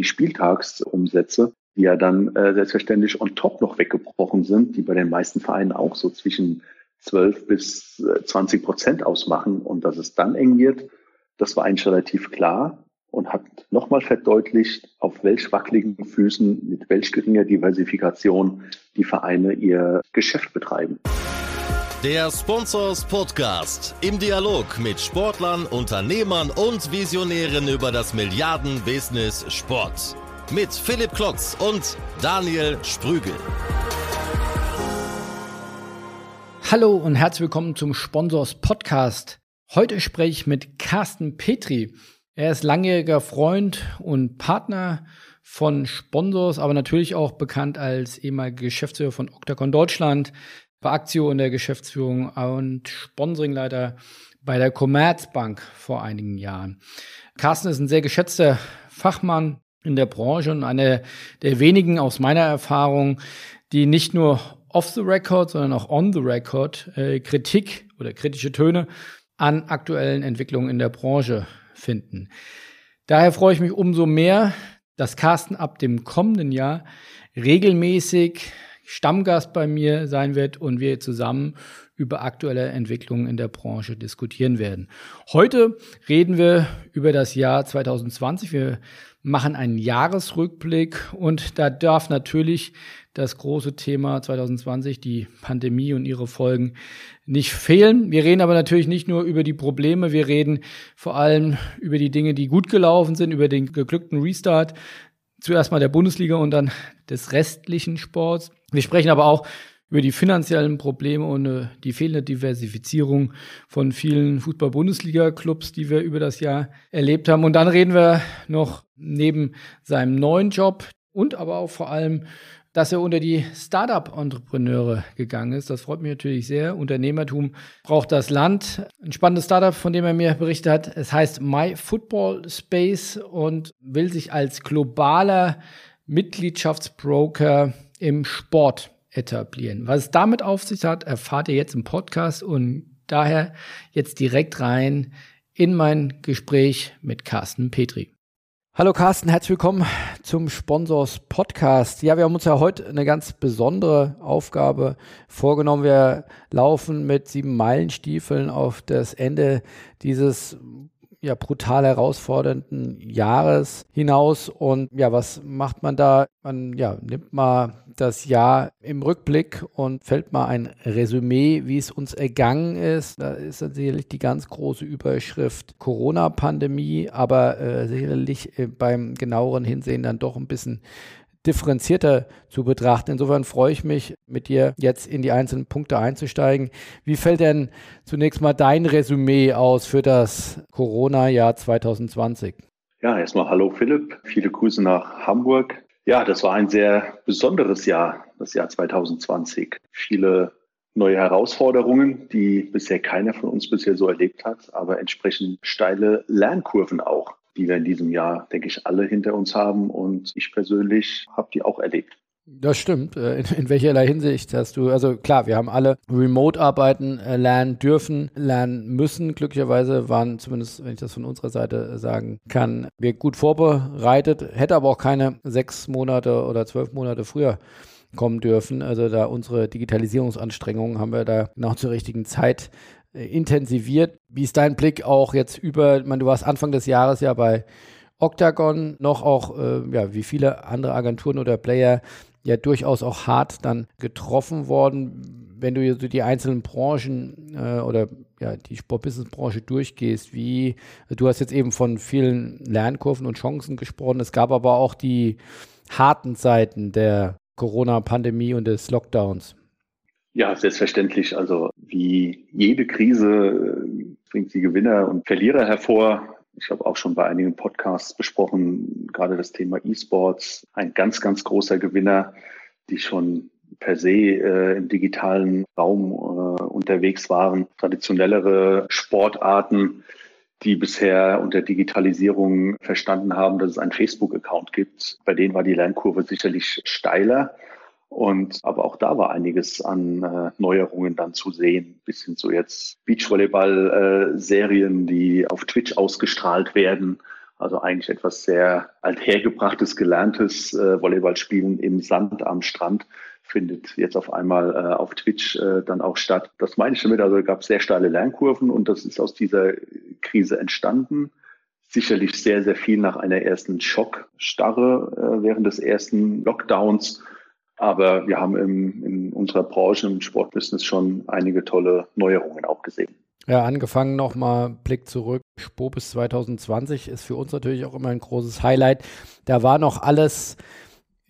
die Spieltagsumsätze, die ja dann äh, selbstverständlich on top noch weggebrochen sind, die bei den meisten Vereinen auch so zwischen 12 bis 20 Prozent ausmachen und dass es dann eng wird, das war eigentlich relativ klar und hat nochmal verdeutlicht, auf welch wackeligen Füßen, mit welch geringer Diversifikation die Vereine ihr Geschäft betreiben. Der Sponsors Podcast im Dialog mit Sportlern, Unternehmern und Visionären über das Milliarden-Business Sport. Mit Philipp Klotz und Daniel Sprügel. Hallo und herzlich willkommen zum Sponsors Podcast. Heute spreche ich mit Carsten Petri. Er ist langjähriger Freund und Partner von Sponsors, aber natürlich auch bekannt als ehemaliger Geschäftsführer von Octagon Deutschland, war Aktio in der Geschäftsführung und Sponsoringleiter bei der Commerzbank vor einigen Jahren. Carsten ist ein sehr geschätzter Fachmann in der Branche und einer der wenigen aus meiner Erfahrung, die nicht nur off the record, sondern auch on the record äh, Kritik oder kritische Töne an aktuellen Entwicklungen in der Branche finden. Daher freue ich mich umso mehr, dass Carsten ab dem kommenden Jahr regelmäßig Stammgast bei mir sein wird und wir zusammen über aktuelle Entwicklungen in der Branche diskutieren werden. Heute reden wir über das Jahr 2020. Wir machen einen Jahresrückblick und da darf natürlich das große Thema 2020, die Pandemie und ihre Folgen, nicht fehlen. Wir reden aber natürlich nicht nur über die Probleme, wir reden vor allem über die Dinge, die gut gelaufen sind, über den geglückten Restart, zuerst mal der Bundesliga und dann des restlichen Sports. Wir sprechen aber auch über die finanziellen Probleme und äh, die fehlende Diversifizierung von vielen Fußball-Bundesliga-Clubs, die wir über das Jahr erlebt haben. Und dann reden wir noch neben seinem neuen Job und aber auch vor allem dass er unter die Startup-Entrepreneure gegangen ist. Das freut mich natürlich sehr. Unternehmertum braucht das Land. Ein spannendes Startup, von dem er mir berichtet hat. Es heißt My Football Space und will sich als globaler Mitgliedschaftsbroker im Sport etablieren. Was es damit auf sich hat, erfahrt ihr jetzt im Podcast und daher jetzt direkt rein in mein Gespräch mit Carsten Petri. Hallo Carsten, herzlich willkommen zum Sponsors Podcast. Ja, wir haben uns ja heute eine ganz besondere Aufgabe vorgenommen. Wir laufen mit sieben Meilenstiefeln auf das Ende dieses ja brutal herausfordernden Jahres hinaus. Und ja, was macht man da? Man ja, nimmt mal das Jahr im Rückblick und fällt mal ein Resümee, wie es uns ergangen ist. Da ist sicherlich die ganz große Überschrift Corona-Pandemie, aber äh, sicherlich äh, beim genaueren Hinsehen dann doch ein bisschen differenzierter zu betrachten. Insofern freue ich mich, mit dir jetzt in die einzelnen Punkte einzusteigen. Wie fällt denn zunächst mal dein Resümee aus für das Corona-Jahr 2020? Ja, erstmal hallo Philipp, viele Grüße nach Hamburg. Ja, das war ein sehr besonderes Jahr, das Jahr 2020. Viele neue Herausforderungen, die bisher keiner von uns bisher so erlebt hat, aber entsprechend steile Lernkurven auch die wir in diesem Jahr, denke ich, alle hinter uns haben. Und ich persönlich habe die auch erlebt. Das stimmt. Äh, in, in, welcherlei Hinsicht hast du, also klar, wir haben alle Remote-Arbeiten äh, lernen dürfen, lernen müssen. Glücklicherweise waren zumindest, wenn ich das von unserer Seite sagen kann, wir gut vorbereitet, hätte aber auch keine sechs Monate oder zwölf Monate früher kommen dürfen. Also da unsere Digitalisierungsanstrengungen haben wir da genau zur richtigen Zeit äh, intensiviert. Wie ist dein Blick auch jetzt über, ich meine, du warst Anfang des Jahres ja bei Octagon noch auch, äh, ja, wie viele andere Agenturen oder Player ja durchaus auch hart dann getroffen worden. Wenn du so die einzelnen Branchen äh, oder ja, die Sportbusiness-Branche durchgehst, wie, du hast jetzt eben von vielen Lernkurven und Chancen gesprochen, es gab aber auch die harten Seiten der Corona-Pandemie und des Lockdowns. Ja, selbstverständlich. Also wie jede Krise äh, bringt die Gewinner und Verlierer hervor. Ich habe auch schon bei einigen Podcasts besprochen, gerade das Thema E-Sports, ein ganz, ganz großer Gewinner, die schon per se äh, im digitalen Raum äh, unterwegs waren. Traditionellere Sportarten, die bisher unter Digitalisierung verstanden haben, dass es einen Facebook-Account gibt. Bei denen war die Lernkurve sicherlich steiler. Und aber auch da war einiges an äh, Neuerungen dann zu sehen, bis hin zu jetzt Beachvolleyball-Serien, äh, die auf Twitch ausgestrahlt werden. Also eigentlich etwas sehr althergebrachtes, gelerntes äh, Volleyballspielen im Sand am Strand findet jetzt auf einmal äh, auf Twitch äh, dann auch statt. Das meine ich damit. Also gab sehr steile Lernkurven und das ist aus dieser Krise entstanden. Sicherlich sehr, sehr viel nach einer ersten Schockstarre äh, während des ersten Lockdowns. Aber wir haben im, in unserer Branche, im Sportbusiness schon einige tolle Neuerungen auch gesehen. Ja, angefangen nochmal Blick zurück. Spo bis 2020 ist für uns natürlich auch immer ein großes Highlight. Da war noch alles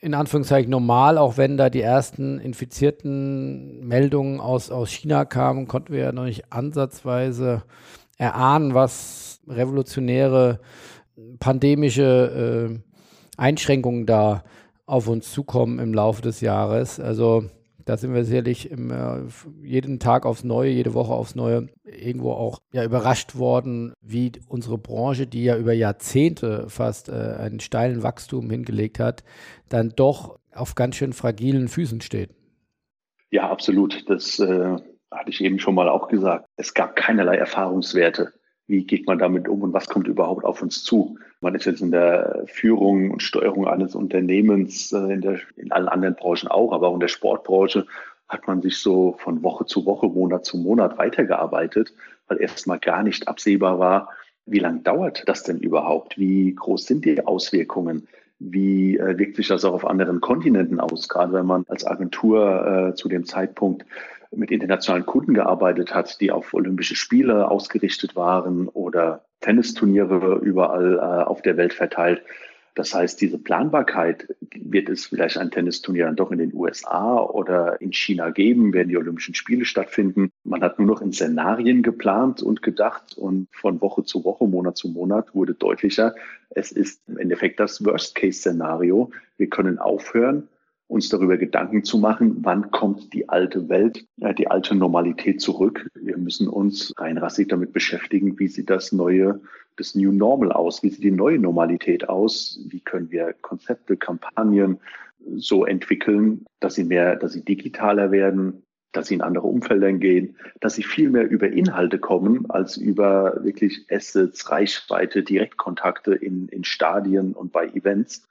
in Anführungszeichen normal, auch wenn da die ersten infizierten Meldungen aus, aus China kamen, konnten wir ja noch nicht ansatzweise erahnen, was revolutionäre pandemische äh, Einschränkungen da auf uns zukommen im Laufe des Jahres. Also da sind wir sicherlich im, äh, jeden Tag aufs Neue, jede Woche aufs Neue irgendwo auch ja, überrascht worden, wie unsere Branche, die ja über Jahrzehnte fast äh, einen steilen Wachstum hingelegt hat, dann doch auf ganz schön fragilen Füßen steht. Ja, absolut. Das äh, hatte ich eben schon mal auch gesagt. Es gab keinerlei Erfahrungswerte. Wie geht man damit um und was kommt überhaupt auf uns zu? Man ist jetzt in der Führung und Steuerung eines Unternehmens, äh, in, der, in allen anderen Branchen auch, aber auch in der Sportbranche hat man sich so von Woche zu Woche, Monat zu Monat weitergearbeitet, weil erstmal gar nicht absehbar war, wie lange dauert das denn überhaupt? Wie groß sind die Auswirkungen? Wie äh, wirkt sich das auch auf anderen Kontinenten aus? Gerade wenn man als Agentur äh, zu dem Zeitpunkt mit internationalen Kunden gearbeitet hat, die auf Olympische Spiele ausgerichtet waren oder Tennisturniere überall äh, auf der Welt verteilt. Das heißt, diese Planbarkeit, wird es vielleicht ein Tennisturnier dann doch in den USA oder in China geben, werden die Olympischen Spiele stattfinden. Man hat nur noch in Szenarien geplant und gedacht und von Woche zu Woche, Monat zu Monat wurde deutlicher, es ist im Endeffekt das Worst-Case-Szenario. Wir können aufhören, uns darüber Gedanken zu machen, wann kommt die alte Welt, äh, die alte Normalität zurück. Wir müssen uns rein rassig damit beschäftigen, wie sieht das neue, das New Normal aus, wie sieht die neue Normalität aus, wie können wir Konzepte, Kampagnen so entwickeln, dass sie mehr, dass sie digitaler werden, dass sie in andere Umfelder gehen, dass sie viel mehr über Inhalte kommen als über wirklich Assets, Reichweite, Direktkontakte in, in Stadien und bei Events.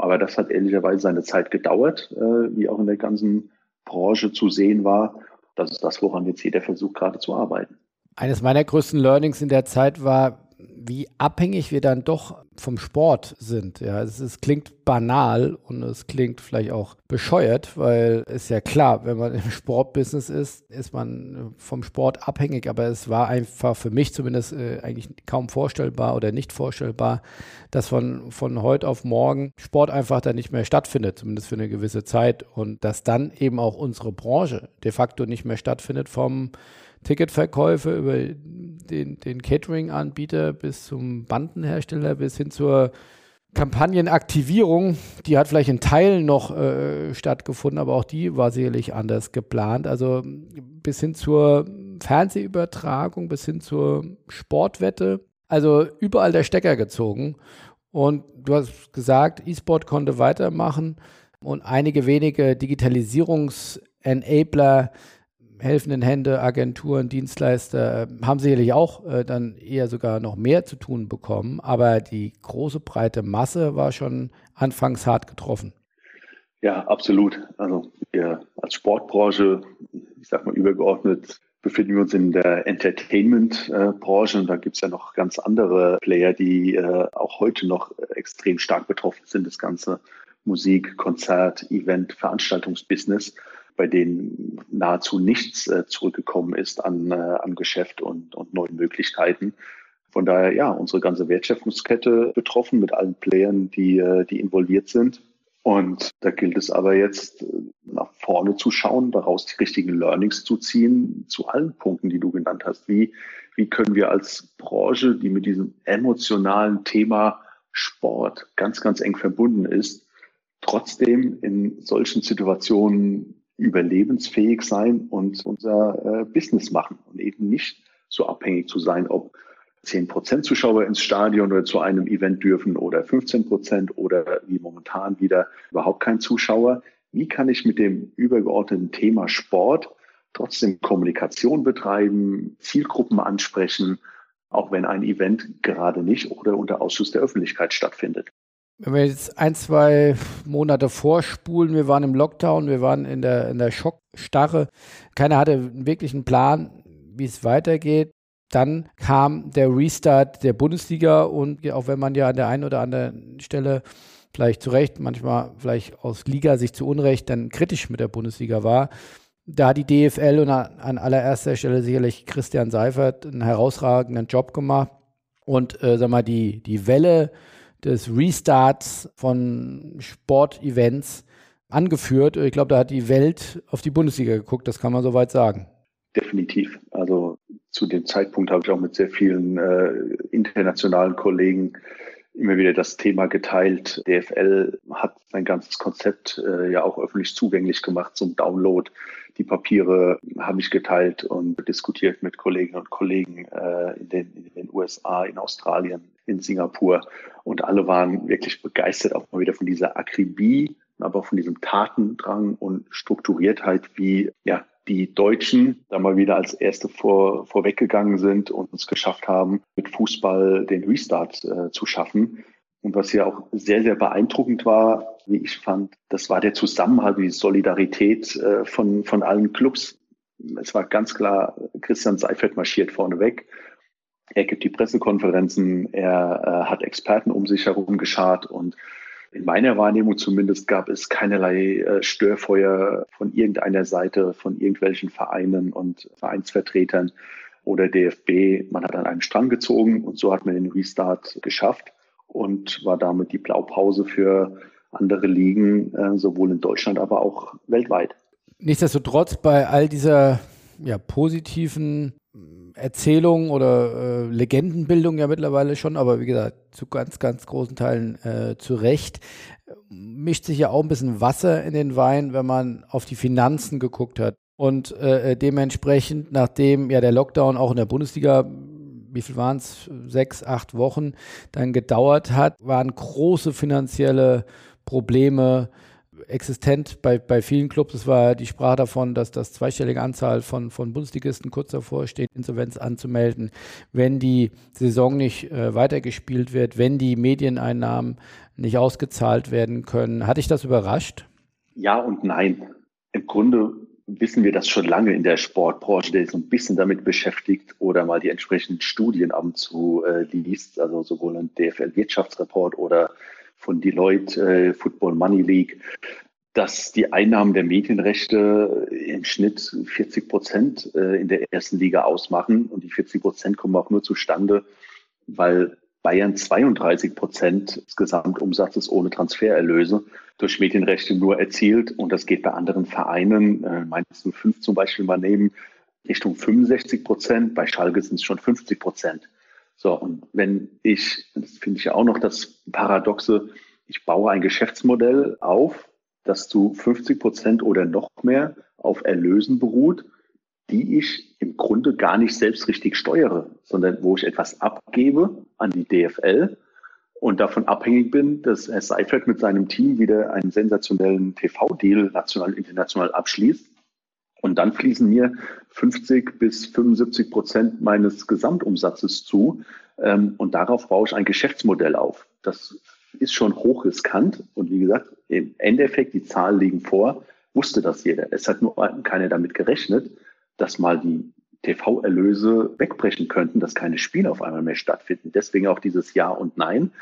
Aber das hat ehrlicherweise seine Zeit gedauert, äh, wie auch in der ganzen Branche zu sehen war. Das ist das, woran jetzt jeder versucht, gerade zu arbeiten. Eines meiner größten Learnings in der Zeit war, wie abhängig wir dann doch vom Sport sind. Ja, es, es, klingt banal und es klingt vielleicht auch bescheuert, weil es ja klar, wenn man im Sportbusiness ist, ist man vom Sport abhängig. Aber es war einfach für mich zumindest äh, eigentlich kaum vorstellbar oder nicht vorstellbar, dass von, von heute auf morgen Sport einfach dann nicht mehr stattfindet, zumindest für eine gewisse Zeit. Und dass dann eben auch unsere Branche de facto nicht mehr stattfindet vom Ticketverkäufe über den, den Catering-Anbieter bis zum Bandenhersteller bis hin zur Kampagnenaktivierung, die hat vielleicht in Teilen noch äh, stattgefunden, aber auch die war sicherlich anders geplant. Also bis hin zur Fernsehübertragung, bis hin zur Sportwette. Also überall der Stecker gezogen. Und du hast gesagt, E-Sport konnte weitermachen und einige wenige Digitalisierungs-Enabler helfenden Hände, Agenturen, Dienstleister äh, haben sicherlich auch äh, dann eher sogar noch mehr zu tun bekommen, aber die große breite Masse war schon anfangs hart getroffen. Ja, absolut. Also wir als Sportbranche, ich sag mal übergeordnet, befinden wir uns in der Entertainment-Branche und da gibt es ja noch ganz andere Player, die äh, auch heute noch extrem stark betroffen sind, das ganze Musik, Konzert, Event, Veranstaltungsbusiness bei denen nahezu nichts äh, zurückgekommen ist an, äh, an Geschäft und, und neuen Möglichkeiten. Von daher, ja, unsere ganze Wertschöpfungskette betroffen mit allen Playern, die, äh, die involviert sind. Und da gilt es aber jetzt äh, nach vorne zu schauen, daraus die richtigen Learnings zu ziehen, zu allen Punkten, die du genannt hast. Wie, wie können wir als Branche, die mit diesem emotionalen Thema Sport ganz, ganz eng verbunden ist, trotzdem in solchen Situationen überlebensfähig sein und unser äh, Business machen und eben nicht so abhängig zu sein, ob 10 Prozent Zuschauer ins Stadion oder zu einem Event dürfen oder 15 Prozent oder wie momentan wieder überhaupt kein Zuschauer. Wie kann ich mit dem übergeordneten Thema Sport trotzdem Kommunikation betreiben, Zielgruppen ansprechen auch wenn ein Event gerade nicht oder unter Ausschuss der Öffentlichkeit stattfindet. Wenn wir jetzt ein, zwei Monate vorspulen, wir waren im Lockdown, wir waren in der, in der Schockstarre, keiner hatte wirklich einen Plan, wie es weitergeht. Dann kam der Restart der Bundesliga und auch wenn man ja an der einen oder anderen Stelle vielleicht zu Recht, manchmal vielleicht aus Liga sich zu Unrecht dann kritisch mit der Bundesliga war, da hat die DFL und an allererster Stelle sicherlich Christian Seifert einen herausragenden Job gemacht. Und äh, sag mal, die, die Welle des Restarts von Sportevents angeführt. Ich glaube, da hat die Welt auf die Bundesliga geguckt, das kann man soweit sagen. Definitiv. Also zu dem Zeitpunkt habe ich auch mit sehr vielen äh, internationalen Kollegen immer wieder das Thema geteilt. DFL hat sein ganzes Konzept äh, ja auch öffentlich zugänglich gemacht zum Download. Die Papiere habe ich geteilt und diskutiert mit Kolleginnen und Kollegen äh, in, den, in den USA, in Australien, in Singapur. Und alle waren wirklich begeistert auch mal wieder von dieser Akribie, aber auch von diesem Tatendrang und Strukturiertheit, wie ja, die Deutschen da mal wieder als Erste vor, vorweggegangen sind und es geschafft haben, mit Fußball den Restart äh, zu schaffen. Und was ja auch sehr, sehr beeindruckend war, wie ich fand, das war der Zusammenhalt, die Solidarität äh, von, von allen Clubs. Es war ganz klar, Christian Seifert marschiert vorneweg. Er gibt die Pressekonferenzen, er äh, hat Experten um sich herum geschart und in meiner Wahrnehmung zumindest gab es keinerlei äh, Störfeuer von irgendeiner Seite, von irgendwelchen Vereinen und Vereinsvertretern oder DFB. Man hat an einem Strang gezogen und so hat man den Restart geschafft und war damit die Blaupause für andere Ligen, äh, sowohl in Deutschland, aber auch weltweit. Nichtsdestotrotz bei all dieser ja, positiven Erzählung oder äh, Legendenbildung ja mittlerweile schon, aber wie gesagt, zu ganz, ganz großen Teilen äh, zu Recht. Mischt sich ja auch ein bisschen Wasser in den Wein, wenn man auf die Finanzen geguckt hat. Und äh, dementsprechend, nachdem ja der Lockdown auch in der Bundesliga, wie viel waren es, sechs, acht Wochen dann gedauert hat, waren große finanzielle Probleme existent bei, bei vielen Clubs. Es war die Sprache davon, dass das zweistellige Anzahl von, von Bundesligisten kurz davor steht, Insolvenz anzumelden, wenn die Saison nicht äh, weitergespielt wird, wenn die Medieneinnahmen nicht ausgezahlt werden können. Hat dich das überrascht? Ja und nein. Im Grunde wissen wir das schon lange in der Sportbranche, der sich so ein bisschen damit beschäftigt oder mal die entsprechenden Studien ab und zu äh, liest, also sowohl ein DFL-Wirtschaftsreport oder von Deloitte äh, Football Money League, dass die Einnahmen der Medienrechte im Schnitt 40 Prozent äh, in der ersten Liga ausmachen. Und die 40 Prozent kommen auch nur zustande, weil Bayern 32 Prozent des Gesamtumsatzes ohne Transfererlöse durch Medienrechte nur erzielt. Und das geht bei anderen Vereinen, äh, Mainz 05 zum Beispiel mal nehmen, Richtung 65 Prozent. Bei Schalke sind es schon 50 Prozent. So, und wenn ich, das finde ich ja auch noch das Paradoxe, ich baue ein Geschäftsmodell auf, das zu 50 Prozent oder noch mehr auf Erlösen beruht, die ich im Grunde gar nicht selbst richtig steuere, sondern wo ich etwas abgebe an die DFL und davon abhängig bin, dass Herr Seifert mit seinem Team wieder einen sensationellen TV-Deal national und international abschließt und dann fließen mir 50 bis 75 Prozent meines Gesamtumsatzes zu. Ähm, und darauf baue ich ein Geschäftsmodell auf. Das ist schon hochriskant. Und wie gesagt, im Endeffekt, die Zahlen liegen vor, wusste das jeder. Es hat nur keiner damit gerechnet, dass mal die TV-Erlöse wegbrechen könnten, dass keine Spiele auf einmal mehr stattfinden. Deswegen auch dieses Ja und Nein.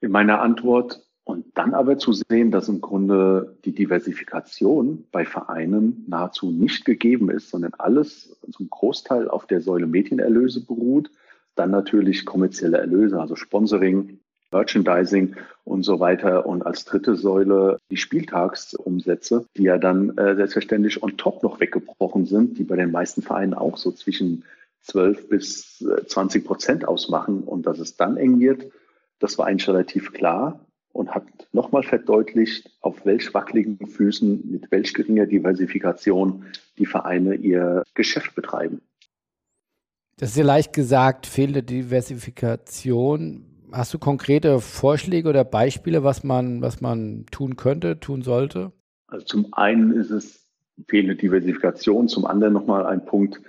In meiner Antwort und dann aber zu sehen, dass im Grunde die Diversifikation bei Vereinen nahezu nicht gegeben ist, sondern alles zum Großteil auf der Säule Medienerlöse beruht. Dann natürlich kommerzielle Erlöse, also Sponsoring, Merchandising und so weiter. Und als dritte Säule die Spieltagsumsätze, die ja dann äh, selbstverständlich on top noch weggebrochen sind, die bei den meisten Vereinen auch so zwischen 12 bis 20 äh, Prozent ausmachen. Und dass es dann eng wird, das war eigentlich relativ klar und hat nochmal verdeutlicht, auf welch wackeligen Füßen, mit welch geringer Diversifikation die Vereine ihr Geschäft betreiben. Das ist ja leicht gesagt, fehlende Diversifikation. Hast du konkrete Vorschläge oder Beispiele, was man, was man tun könnte, tun sollte? Also zum einen ist es fehlende Diversifikation, zum anderen nochmal ein Punkt,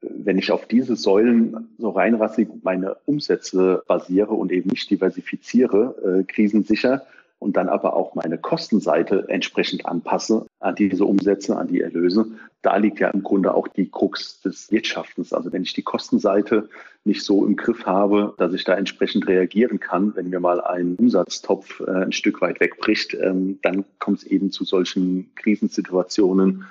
wenn ich auf diese Säulen so reinrassig meine Umsätze basiere und eben nicht diversifiziere, äh, krisensicher, und dann aber auch meine Kostenseite entsprechend anpasse an diese Umsätze, an die Erlöse, da liegt ja im Grunde auch die Krux des Wirtschaftens. Also wenn ich die Kostenseite nicht so im Griff habe, dass ich da entsprechend reagieren kann, wenn mir mal ein Umsatztopf äh, ein Stück weit wegbricht, ähm, dann kommt es eben zu solchen Krisensituationen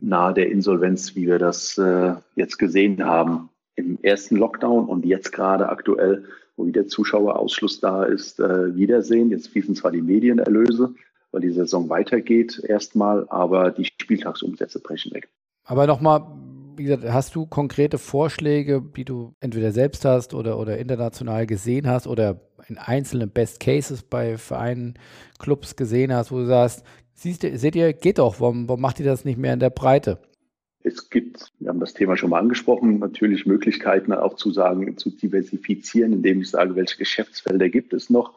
nahe der Insolvenz, wie wir das äh, jetzt gesehen haben im ersten Lockdown und jetzt gerade aktuell wo wieder Zuschauerausschluss da ist, äh, wiedersehen. Jetzt fließen zwar die Medienerlöse, weil die Saison weitergeht erstmal, aber die Spieltagsumsätze brechen weg. Aber nochmal, wie gesagt, hast du konkrete Vorschläge, die du entweder selbst hast oder, oder international gesehen hast oder in einzelnen Best Cases bei Vereinen, Clubs gesehen hast, wo du sagst, siehst seht ihr, geht doch, warum, warum macht ihr das nicht mehr in der Breite? Es gibt, wir haben das Thema schon mal angesprochen, natürlich Möglichkeiten auch zu sagen, zu diversifizieren, indem ich sage, welche Geschäftsfelder gibt es noch.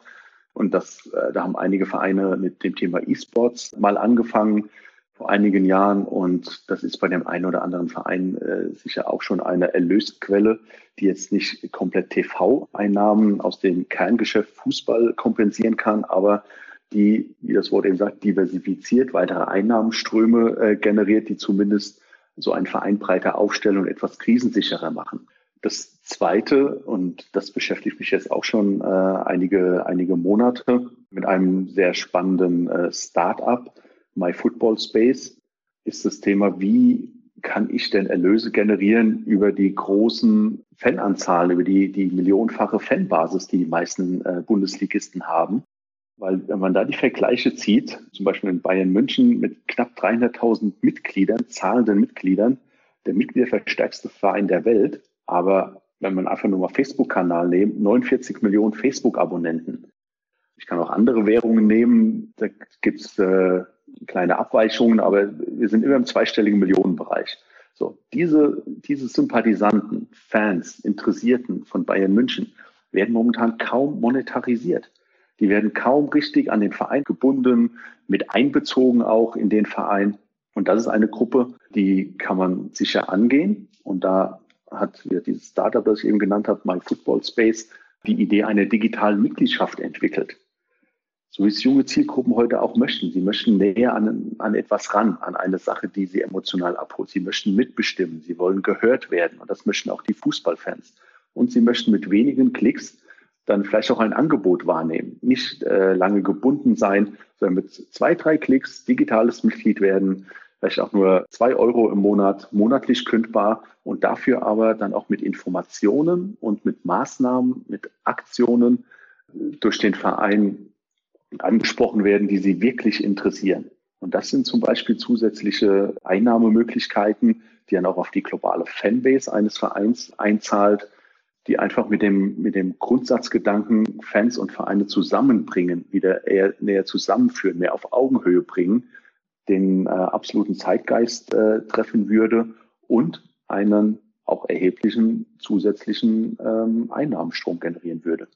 Und das, äh, da haben einige Vereine mit dem Thema E-Sports mal angefangen vor einigen Jahren. Und das ist bei dem einen oder anderen Verein äh, sicher auch schon eine Erlösquelle, die jetzt nicht komplett TV-Einnahmen aus dem Kerngeschäft Fußball kompensieren kann, aber die, wie das Wort eben sagt, diversifiziert, weitere Einnahmenströme äh, generiert, die zumindest so einen Verein breiter aufstellen und etwas krisensicherer machen. Das Zweite, und das beschäftigt mich jetzt auch schon äh, einige, einige Monate mit einem sehr spannenden äh, Start-up, My Football Space, ist das Thema, wie kann ich denn Erlöse generieren über die großen Fananzahlen, über die, die millionenfache Fanbasis, die die meisten äh, Bundesligisten haben. Weil wenn man da die Vergleiche zieht, zum Beispiel in Bayern München mit knapp 300.000 Mitgliedern, zahlenden Mitgliedern, der mitgliederverstärkste Verein der Welt, aber wenn man einfach nur mal Facebook-Kanal nimmt, 49 Millionen Facebook-Abonnenten. Ich kann auch andere Währungen nehmen, da gibt es äh, kleine Abweichungen, aber wir sind immer im zweistelligen Millionenbereich. So, diese, diese Sympathisanten, Fans, Interessierten von Bayern München werden momentan kaum monetarisiert. Die werden kaum richtig an den Verein gebunden, mit einbezogen auch in den Verein. Und das ist eine Gruppe, die kann man sicher angehen. Und da hat dieses Startup, das ich eben genannt habe, My Football Space, die Idee einer digitalen Mitgliedschaft entwickelt. So wie es junge Zielgruppen heute auch möchten. Sie möchten näher an, an etwas ran, an eine Sache, die sie emotional abholt. Sie möchten mitbestimmen. Sie wollen gehört werden. Und das möchten auch die Fußballfans. Und sie möchten mit wenigen Klicks dann vielleicht auch ein Angebot wahrnehmen. Nicht äh, lange gebunden sein, sondern mit zwei, drei Klicks digitales Mitglied werden, vielleicht auch nur zwei Euro im Monat monatlich kündbar und dafür aber dann auch mit Informationen und mit Maßnahmen, mit Aktionen durch den Verein angesprochen werden, die sie wirklich interessieren. Und das sind zum Beispiel zusätzliche Einnahmemöglichkeiten, die dann auch auf die globale Fanbase eines Vereins einzahlt die einfach mit dem, mit dem Grundsatzgedanken Fans und Vereine zusammenbringen, wieder eher näher zusammenführen, mehr auf Augenhöhe bringen, den äh, absoluten Zeitgeist äh, treffen würde und einen auch erheblichen zusätzlichen ähm, Einnahmenstrom generieren würde.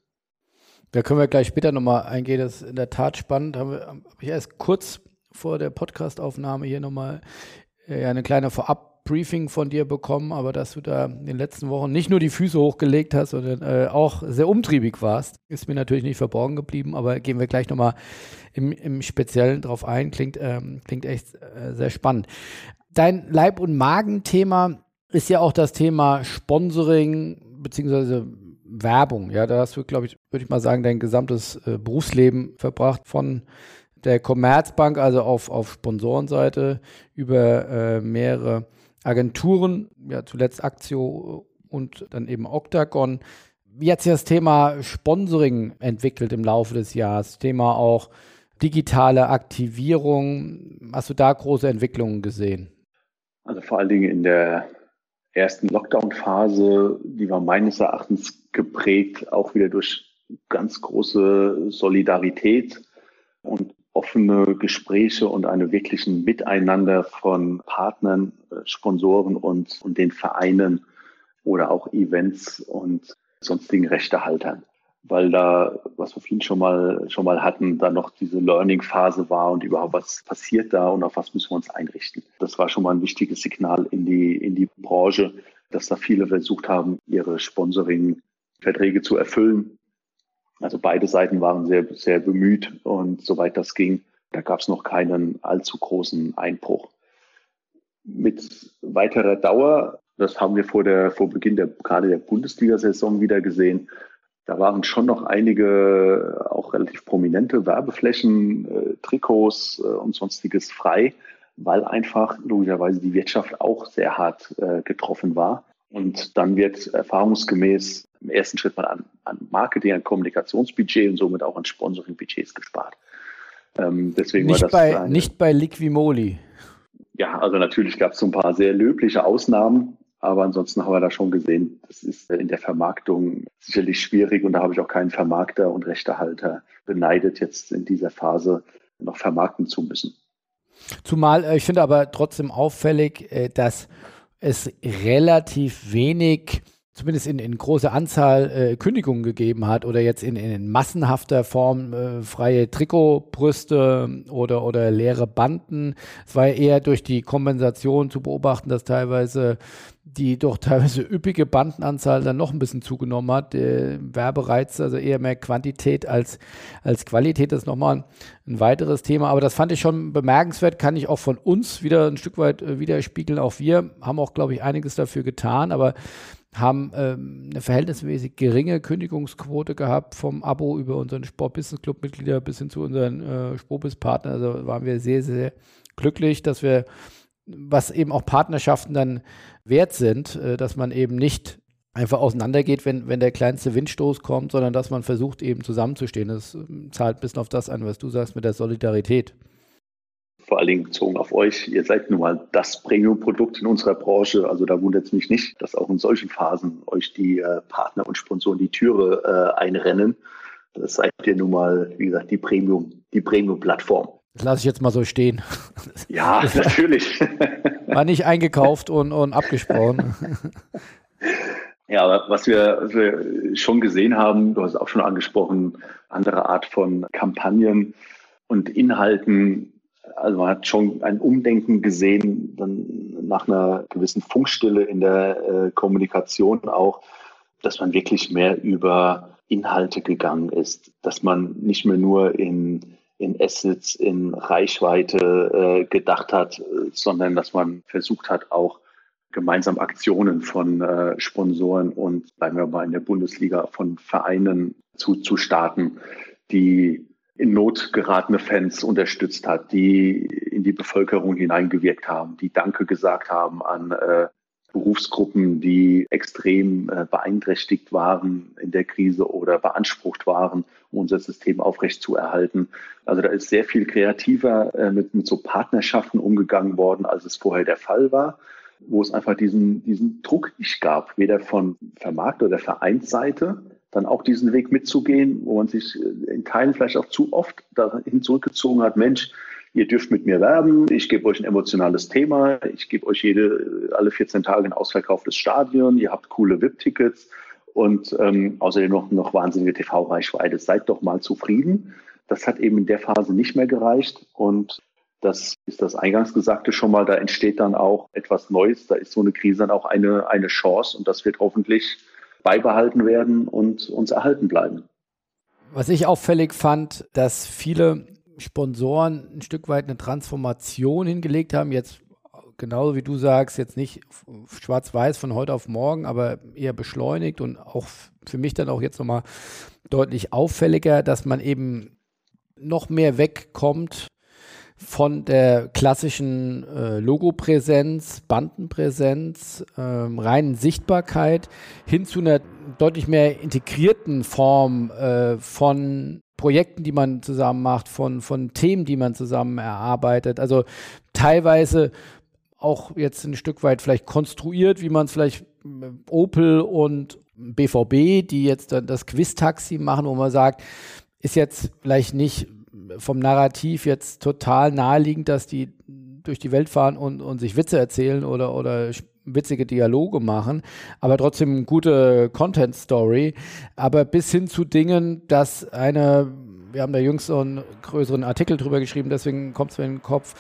Da können wir gleich später nochmal eingehen. Das ist in der Tat spannend. Habe hab ich erst kurz vor der Podcastaufnahme hier nochmal äh, eine kleine Vorab- Briefing von dir bekommen, aber dass du da in den letzten Wochen nicht nur die Füße hochgelegt hast, sondern äh, auch sehr umtriebig warst, ist mir natürlich nicht verborgen geblieben, aber gehen wir gleich nochmal im, im Speziellen drauf ein. Klingt, ähm, klingt echt äh, sehr spannend. Dein Leib- und Magen-Thema ist ja auch das Thema Sponsoring beziehungsweise Werbung. Ja, da hast du, glaube ich, würde ich mal sagen, dein gesamtes äh, Berufsleben verbracht von der Commerzbank, also auf, auf Sponsorenseite, über äh, mehrere Agenturen, ja zuletzt Aktio und dann eben Octagon. Wie hat sich das Thema Sponsoring entwickelt im Laufe des Jahres? Thema auch digitale Aktivierung. Hast du da große Entwicklungen gesehen? Also vor allen Dingen in der ersten Lockdown-Phase, die war meines Erachtens geprägt auch wieder durch ganz große Solidarität und offene Gespräche und eine wirklichen Miteinander von Partnern, äh, Sponsoren und, und den Vereinen oder auch Events und sonstigen Rechtehaltern. Weil da, was wir vorhin schon mal, schon mal hatten, da noch diese Learning-Phase war und überhaupt was passiert da und auf was müssen wir uns einrichten. Das war schon mal ein wichtiges Signal in die, in die Branche, dass da viele versucht haben, ihre Sponsoring-Verträge zu erfüllen. Also beide Seiten waren sehr, sehr bemüht und soweit das ging, da gab es noch keinen allzu großen Einbruch. Mit weiterer Dauer, das haben wir vor, der, vor Beginn der, gerade der Bundesliga-Saison wieder gesehen, da waren schon noch einige auch relativ prominente Werbeflächen, äh, Trikots äh, und sonstiges frei, weil einfach logischerweise die Wirtschaft auch sehr hart äh, getroffen war. Und dann wird erfahrungsgemäß im ersten Schritt mal an, an Marketing, an Kommunikationsbudget und somit auch an Sponsoring-Budgets gespart. Ähm, deswegen nicht, war das bei, eine, nicht bei Liquimoli. Ja, also natürlich gab es so ein paar sehr löbliche Ausnahmen, aber ansonsten haben wir da schon gesehen, das ist in der Vermarktung sicherlich schwierig und da habe ich auch keinen Vermarkter und Rechtehalter beneidet, jetzt in dieser Phase noch vermarkten zu müssen. Zumal, äh, ich finde aber trotzdem auffällig, äh, dass es relativ wenig zumindest in, in großer Anzahl äh, Kündigungen gegeben hat oder jetzt in, in massenhafter Form äh, freie Trikotbrüste oder, oder leere Banden. Es war eher durch die Kompensation zu beobachten, dass teilweise die doch teilweise üppige Bandenanzahl dann noch ein bisschen zugenommen hat. Der Werbereiz, also eher mehr Quantität als, als Qualität, das ist nochmal ein, ein weiteres Thema. Aber das fand ich schon bemerkenswert, kann ich auch von uns wieder ein Stück weit äh, widerspiegeln. Auch wir haben auch, glaube ich, einiges dafür getan. Aber haben ähm, eine verhältnismäßig geringe Kündigungsquote gehabt vom Abo über unseren Sport Business Club Mitglieder bis hin zu unseren äh, Spobis-Partnern. Also waren wir sehr, sehr glücklich, dass wir, was eben auch Partnerschaften dann wert sind, äh, dass man eben nicht einfach auseinandergeht, wenn, wenn der kleinste Windstoß kommt, sondern dass man versucht, eben zusammenzustehen. Das ähm, zahlt ein bisschen auf das an, was du sagst mit der Solidarität vor allen Dingen bezogen auf euch. Ihr seid nun mal das Premium-Produkt in unserer Branche. Also da wundert es mich nicht, dass auch in solchen Phasen euch die äh, Partner und Sponsoren die Türe äh, einrennen. Das seid ihr nun mal, wie gesagt, die Premium, die Premium-Plattform. Das lasse ich jetzt mal so stehen. Ja, natürlich. War nicht eingekauft und, und abgesprochen. Ja, aber was wir, was wir schon gesehen haben, du hast es auch schon angesprochen, andere Art von Kampagnen und Inhalten also man hat schon ein Umdenken gesehen, dann nach einer gewissen Funkstille in der äh, Kommunikation auch, dass man wirklich mehr über Inhalte gegangen ist, dass man nicht mehr nur in, in Assets, in Reichweite äh, gedacht hat, sondern dass man versucht hat, auch gemeinsam Aktionen von äh, Sponsoren und, bleiben wir mal in der Bundesliga, von Vereinen zu, zu starten, die in Not geratene Fans unterstützt hat, die in die Bevölkerung hineingewirkt haben, die Danke gesagt haben an äh, Berufsgruppen, die extrem äh, beeinträchtigt waren in der Krise oder beansprucht waren, um unser System aufrechtzuerhalten. Also da ist sehr viel kreativer äh, mit, mit so Partnerschaften umgegangen worden, als es vorher der Fall war, wo es einfach diesen, diesen Druck nicht gab, weder von Vermarkt- oder Vereinsseite, dann auch diesen Weg mitzugehen, wo man sich äh, in Teilen vielleicht auch zu oft dahin zurückgezogen hat, Mensch, ihr dürft mit mir werben, ich gebe euch ein emotionales Thema, ich gebe euch jede, alle 14 Tage ein ausverkauftes Stadion, ihr habt coole VIP-Tickets und ähm, außerdem noch, noch wahnsinnige TV-Reichweite. Seid doch mal zufrieden. Das hat eben in der Phase nicht mehr gereicht und das ist das Eingangsgesagte schon mal, da entsteht dann auch etwas Neues, da ist so eine Krise dann auch eine, eine Chance und das wird hoffentlich beibehalten werden und uns erhalten bleiben. Was ich auffällig fand, dass viele Sponsoren ein Stück weit eine Transformation hingelegt haben. Jetzt genauso wie du sagst, jetzt nicht schwarz-weiß von heute auf morgen, aber eher beschleunigt und auch für mich dann auch jetzt nochmal deutlich auffälliger, dass man eben noch mehr wegkommt von der klassischen äh, Logopräsenz, Bandenpräsenz, ähm, reinen Sichtbarkeit hin zu einer deutlich mehr integrierten Form äh, von Projekten, die man zusammen macht, von, von Themen, die man zusammen erarbeitet. Also teilweise auch jetzt ein Stück weit vielleicht konstruiert, wie man es vielleicht äh, Opel und BVB, die jetzt das Quiz-Taxi machen, wo man sagt, ist jetzt vielleicht nicht vom Narrativ jetzt total naheliegend, dass die durch die Welt fahren und, und sich Witze erzählen oder, oder witzige Dialoge machen, aber trotzdem gute Content-Story. Aber bis hin zu Dingen, dass eine wir haben da jüngst einen größeren Artikel drüber geschrieben, deswegen kommt es mir in den Kopf,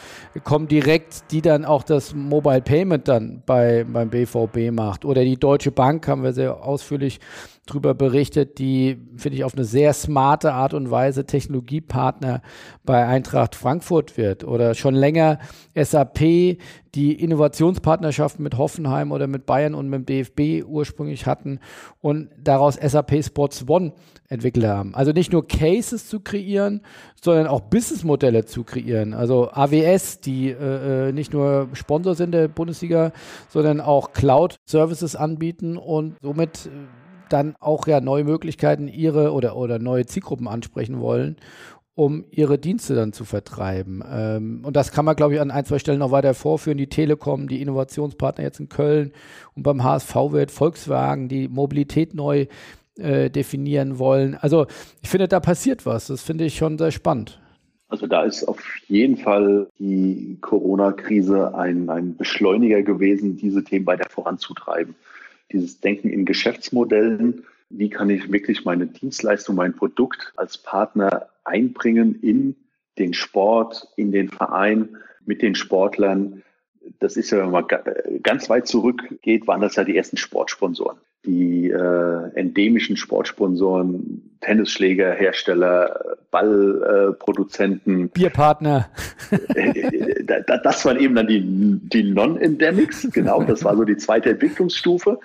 kommen direkt, die dann auch das Mobile Payment dann bei, beim BVB macht. Oder die Deutsche Bank haben wir sehr ausführlich drüber berichtet, die, finde ich, auf eine sehr smarte Art und Weise Technologiepartner bei Eintracht Frankfurt wird. Oder schon länger SAP, die Innovationspartnerschaften mit Hoffenheim oder mit Bayern und mit dem DFB ursprünglich hatten und daraus SAP Sports One entwickelt haben. Also nicht nur Cases zu kreieren, sondern auch Businessmodelle zu kreieren. Also AWS, die äh, äh, nicht nur Sponsor sind der Bundesliga, sondern auch Cloud-Services anbieten und somit äh, dann auch ja neue Möglichkeiten ihre oder, oder neue Zielgruppen ansprechen wollen, um ihre Dienste dann zu vertreiben. Ähm, und das kann man, glaube ich, an ein, zwei Stellen noch weiter vorführen. Die Telekom, die Innovationspartner jetzt in Köln und beim HSV wird Volkswagen, die Mobilität neu äh, definieren wollen. Also ich finde, da passiert was. Das finde ich schon sehr spannend. Also da ist auf jeden Fall die Corona-Krise ein, ein Beschleuniger gewesen, diese Themen weiter voranzutreiben dieses Denken in Geschäftsmodellen. Wie kann ich wirklich meine Dienstleistung, mein Produkt als Partner einbringen in den Sport, in den Verein, mit den Sportlern? Das ist ja, wenn man ganz weit zurückgeht, waren das ja die ersten Sportsponsoren. Die äh, endemischen Sportsponsoren, Tennisschlägerhersteller, Ballproduzenten. Äh, Bierpartner. Äh, das waren eben dann die, die Non-Endemics, genau, das war so die zweite Entwicklungsstufe.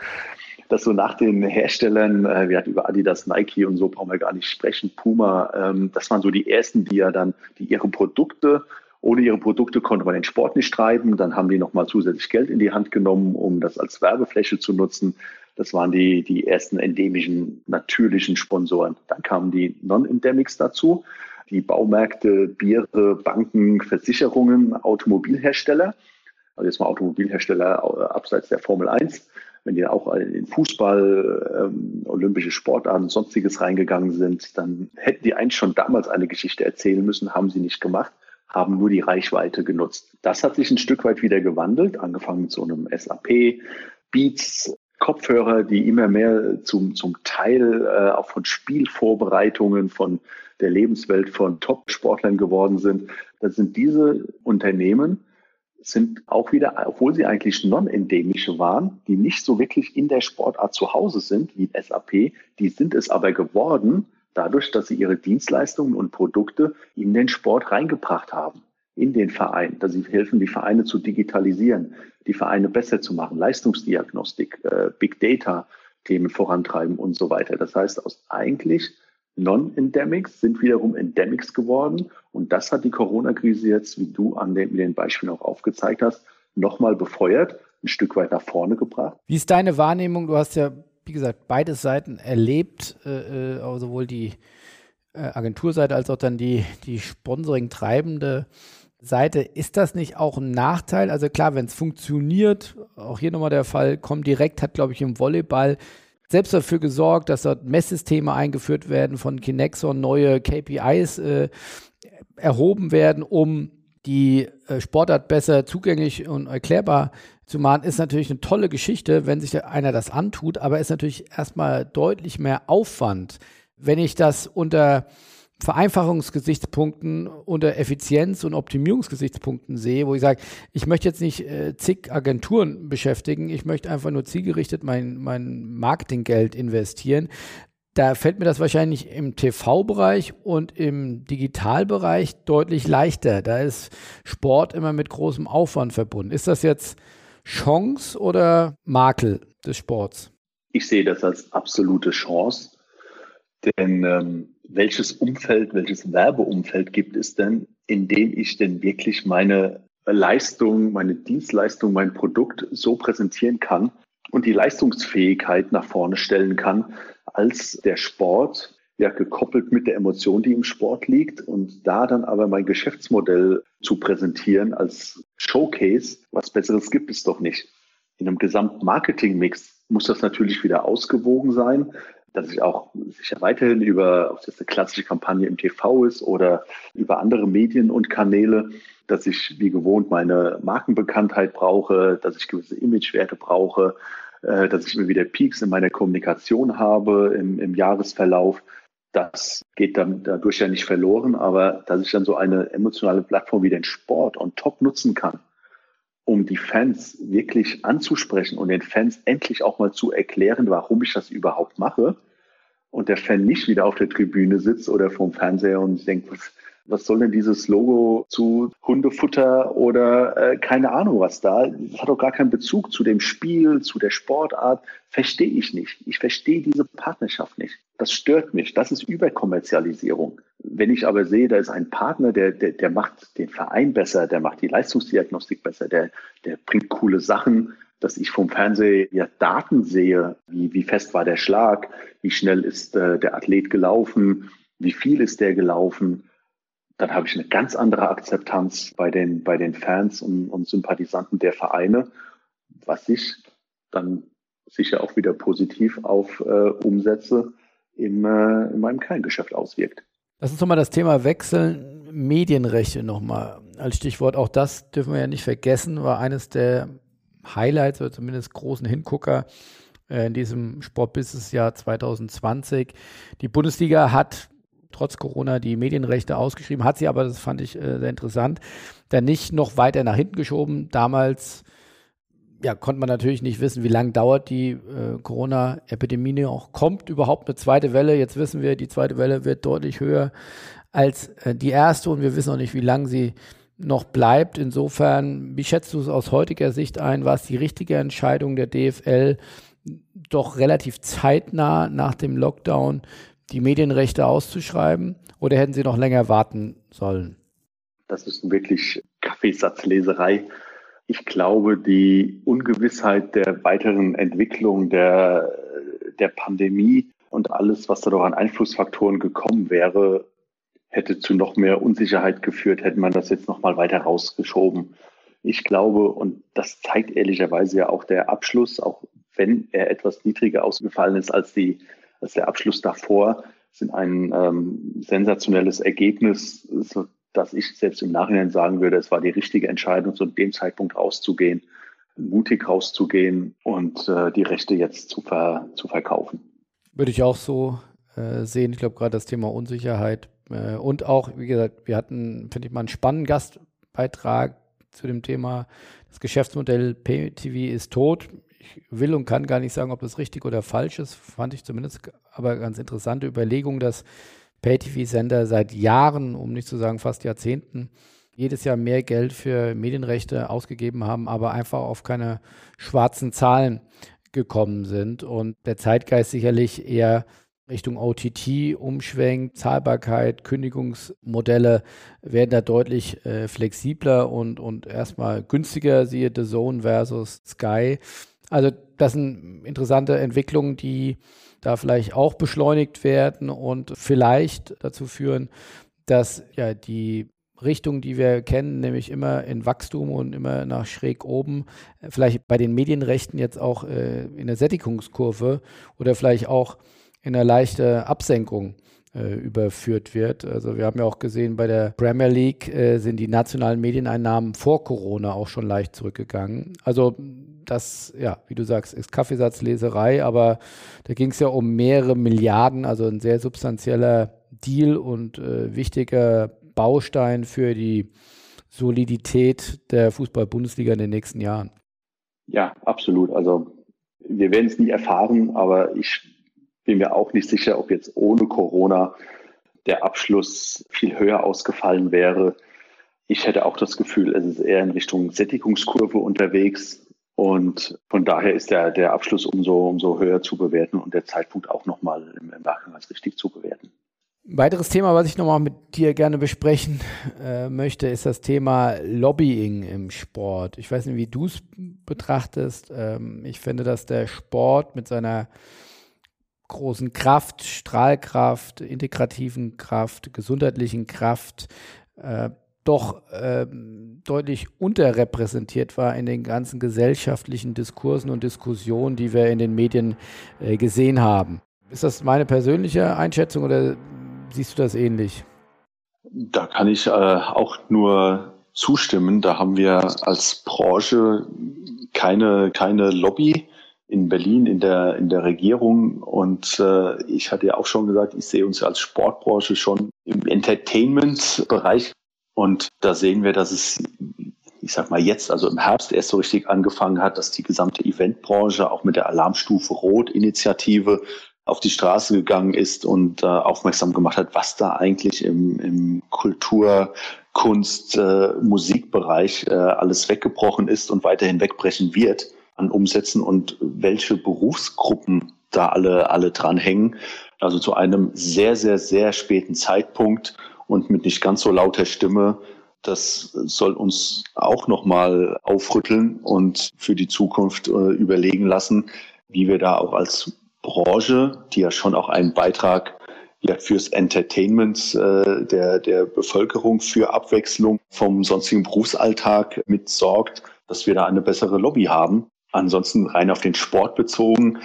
Dass so nach den Herstellern, äh, wir hatten über Adidas, Nike und so brauchen wir gar nicht sprechen, Puma, ähm, das waren so die ersten, die ja dann, die ihre Produkte ohne ihre Produkte konnte man den Sport nicht treiben. Dann haben die nochmal zusätzlich Geld in die Hand genommen, um das als Werbefläche zu nutzen. Das waren die, die ersten endemischen, natürlichen Sponsoren. Dann kamen die Non-Endemics dazu die Baumärkte, Biere, Banken, Versicherungen, Automobilhersteller. Also jetzt mal Automobilhersteller äh, abseits der Formel 1. Wenn die auch in Fußball, ähm, olympische Sportarten und sonstiges reingegangen sind, dann hätten die eigentlich schon damals eine Geschichte erzählen müssen, haben sie nicht gemacht, haben nur die Reichweite genutzt. Das hat sich ein Stück weit wieder gewandelt, angefangen mit so einem SAP, Beats, Kopfhörer, die immer mehr zum, zum Teil äh, auch von Spielvorbereitungen, von der Lebenswelt von Top-Sportlern geworden sind. Das sind diese Unternehmen, sind auch wieder, obwohl sie eigentlich non-endemische waren, die nicht so wirklich in der Sportart zu Hause sind wie SAP, die sind es aber geworden, dadurch, dass sie ihre Dienstleistungen und Produkte in den Sport reingebracht haben, in den Verein, dass sie helfen, die Vereine zu digitalisieren, die Vereine besser zu machen, Leistungsdiagnostik, äh, Big Data Themen vorantreiben und so weiter. Das heißt, aus eigentlich Non-Endemics sind wiederum Endemics geworden. Und das hat die Corona-Krise jetzt, wie du an den, den Beispielen auch aufgezeigt hast, nochmal befeuert, ein Stück weit nach vorne gebracht. Wie ist deine Wahrnehmung? Du hast ja, wie gesagt, beide Seiten erlebt, äh, äh sowohl die äh, Agenturseite als auch dann die, die Sponsoring-treibende Seite. Ist das nicht auch ein Nachteil? Also klar, wenn es funktioniert, auch hier nochmal der Fall, Comdirect hat, glaube ich, im Volleyball selbst dafür gesorgt, dass dort Messsysteme eingeführt werden von Kinexon, neue KPIs äh, erhoben werden, um die äh, Sportart besser zugänglich und erklärbar zu ist natürlich eine tolle Geschichte, wenn sich einer das antut, aber ist natürlich erstmal deutlich mehr Aufwand. Wenn ich das unter Vereinfachungsgesichtspunkten unter Effizienz- und Optimierungsgesichtspunkten sehe, wo ich sage, ich möchte jetzt nicht äh, zig Agenturen beschäftigen, ich möchte einfach nur zielgerichtet mein, mein Marketinggeld investieren. Da fällt mir das wahrscheinlich im TV-Bereich und im Digitalbereich deutlich leichter. Da ist Sport immer mit großem Aufwand verbunden. Ist das jetzt Chance oder Makel des Sports? Ich sehe das als absolute Chance, denn ähm, welches Umfeld, welches Werbeumfeld gibt es denn, in dem ich denn wirklich meine Leistung, meine Dienstleistung, mein Produkt so präsentieren kann und die Leistungsfähigkeit nach vorne stellen kann, als der Sport, ja, gekoppelt mit der Emotion, die im Sport liegt und da dann aber mein Geschäftsmodell zu präsentieren als Showcase, was Besseres gibt es doch nicht. In einem Gesamtmarketing-Mix muss das natürlich wieder ausgewogen sein dass ich auch sicher weiterhin über, ob das eine klassische Kampagne im TV ist oder über andere Medien und Kanäle, dass ich wie gewohnt meine Markenbekanntheit brauche, dass ich gewisse Imagewerte brauche, äh, dass ich immer wieder Peaks in meiner Kommunikation habe im, im Jahresverlauf. Das geht dann dadurch ja nicht verloren, aber dass ich dann so eine emotionale Plattform wie den Sport on top nutzen kann, um die Fans wirklich anzusprechen und den Fans endlich auch mal zu erklären, warum ich das überhaupt mache. Und der Fan nicht wieder auf der Tribüne sitzt oder vorm Fernseher und denkt, was, was soll denn dieses Logo zu Hundefutter oder äh, keine Ahnung was da? Das hat doch gar keinen Bezug zu dem Spiel, zu der Sportart. Verstehe ich nicht. Ich verstehe diese Partnerschaft nicht. Das stört mich. Das ist Überkommerzialisierung. Wenn ich aber sehe, da ist ein Partner, der, der, der macht den Verein besser, der macht die Leistungsdiagnostik besser, der, der bringt coole Sachen, dass ich vom Fernseher ja Daten sehe, wie, wie fest war der Schlag, wie schnell ist äh, der Athlet gelaufen, wie viel ist der gelaufen dann habe ich eine ganz andere Akzeptanz bei den, bei den Fans und, und Sympathisanten der Vereine, was sich dann sicher auch wieder positiv auf äh, Umsätze im, äh, in meinem Kerngeschäft auswirkt. Lass uns nochmal das Thema wechseln. Medienrechte nochmal als Stichwort. Auch das dürfen wir ja nicht vergessen, war eines der Highlights oder zumindest großen Hingucker äh, in diesem Sportbusiness-Jahr 2020. Die Bundesliga hat trotz Corona die Medienrechte ausgeschrieben, hat sie aber, das fand ich äh, sehr interessant, dann nicht noch weiter nach hinten geschoben. Damals ja, konnte man natürlich nicht wissen, wie lange dauert die äh, Corona-Epidemie auch kommt. Überhaupt eine zweite Welle. Jetzt wissen wir, die zweite Welle wird deutlich höher als äh, die erste und wir wissen auch nicht, wie lange sie noch bleibt. Insofern, wie schätzt du es aus heutiger Sicht ein? War es die richtige Entscheidung der DFL, doch relativ zeitnah nach dem Lockdown die Medienrechte auszuschreiben oder hätten Sie noch länger warten sollen? Das ist wirklich Kaffeesatzleserei. Ich glaube, die Ungewissheit der weiteren Entwicklung der, der Pandemie und alles, was da doch an Einflussfaktoren gekommen wäre, hätte zu noch mehr Unsicherheit geführt, hätte man das jetzt noch mal weiter rausgeschoben. Ich glaube, und das zeigt ehrlicherweise ja auch der Abschluss, auch wenn er etwas niedriger ausgefallen ist als die dass der Abschluss davor sind ein ähm, sensationelles Ergebnis, so dass ich selbst im Nachhinein sagen würde, es war die richtige Entscheidung, zu dem Zeitpunkt rauszugehen, mutig rauszugehen und äh, die Rechte jetzt zu, ver zu verkaufen. Würde ich auch so äh, sehen. Ich glaube, gerade das Thema Unsicherheit äh, und auch, wie gesagt, wir hatten, finde ich mal, einen spannenden Gastbeitrag zu dem Thema, das Geschäftsmodell PayTV ist tot ich will und kann gar nicht sagen, ob das richtig oder falsch ist, fand ich zumindest aber ganz interessante Überlegung, dass Pay-TV-Sender seit Jahren, um nicht zu sagen fast Jahrzehnten, jedes Jahr mehr Geld für Medienrechte ausgegeben haben, aber einfach auf keine schwarzen Zahlen gekommen sind und der Zeitgeist sicherlich eher Richtung OTT umschwenkt, Zahlbarkeit, Kündigungsmodelle werden da deutlich äh, flexibler und, und erstmal günstiger, siehe The Zone versus Sky. Also das sind interessante Entwicklungen, die da vielleicht auch beschleunigt werden und vielleicht dazu führen, dass ja die Richtung, die wir kennen, nämlich immer in Wachstum und immer nach schräg oben, vielleicht bei den Medienrechten jetzt auch äh, in der Sättigungskurve oder vielleicht auch in einer leichten Absenkung äh, überführt wird. Also wir haben ja auch gesehen, bei der Premier League äh, sind die nationalen Medieneinnahmen vor Corona auch schon leicht zurückgegangen. Also das, ja, wie du sagst, ist Kaffeesatzleserei, aber da ging es ja um mehrere Milliarden, also ein sehr substanzieller Deal und äh, wichtiger Baustein für die Solidität der Fußball-Bundesliga in den nächsten Jahren. Ja, absolut. Also wir werden es nie erfahren, aber ich bin mir auch nicht sicher, ob jetzt ohne Corona der Abschluss viel höher ausgefallen wäre. Ich hätte auch das Gefühl, es ist eher in Richtung Sättigungskurve unterwegs. Und von daher ist der, der Abschluss umso, umso höher zu bewerten und der Zeitpunkt auch nochmal im, im Nachhinein als richtig zu bewerten. Weiteres Thema, was ich nochmal mit dir gerne besprechen äh, möchte, ist das Thema Lobbying im Sport. Ich weiß nicht, wie du es betrachtest. Ähm, ich finde, dass der Sport mit seiner großen Kraft, Strahlkraft, integrativen Kraft, gesundheitlichen Kraft äh, doch äh, deutlich unterrepräsentiert war in den ganzen gesellschaftlichen Diskursen und Diskussionen, die wir in den Medien äh, gesehen haben. Ist das meine persönliche Einschätzung oder siehst du das ähnlich? Da kann ich äh, auch nur zustimmen. Da haben wir als Branche keine, keine Lobby in Berlin in der, in der Regierung. Und äh, ich hatte ja auch schon gesagt, ich sehe uns als Sportbranche schon im Entertainment-Bereich. Und da sehen wir, dass es, ich sag mal jetzt, also im Herbst erst so richtig angefangen hat, dass die gesamte Eventbranche auch mit der Alarmstufe Rot-Initiative auf die Straße gegangen ist und äh, aufmerksam gemacht hat, was da eigentlich im, im Kultur, Kunst, äh, Musikbereich äh, alles weggebrochen ist und weiterhin wegbrechen wird an Umsätzen und welche Berufsgruppen da alle, alle dranhängen. Also zu einem sehr, sehr, sehr späten Zeitpunkt und mit nicht ganz so lauter Stimme. Das soll uns auch nochmal aufrütteln und für die Zukunft äh, überlegen lassen, wie wir da auch als Branche, die ja schon auch einen Beitrag ja, fürs Entertainment äh, der, der Bevölkerung, für Abwechslung vom sonstigen Berufsalltag mit sorgt, dass wir da eine bessere Lobby haben. Ansonsten rein auf den Sport bezogen,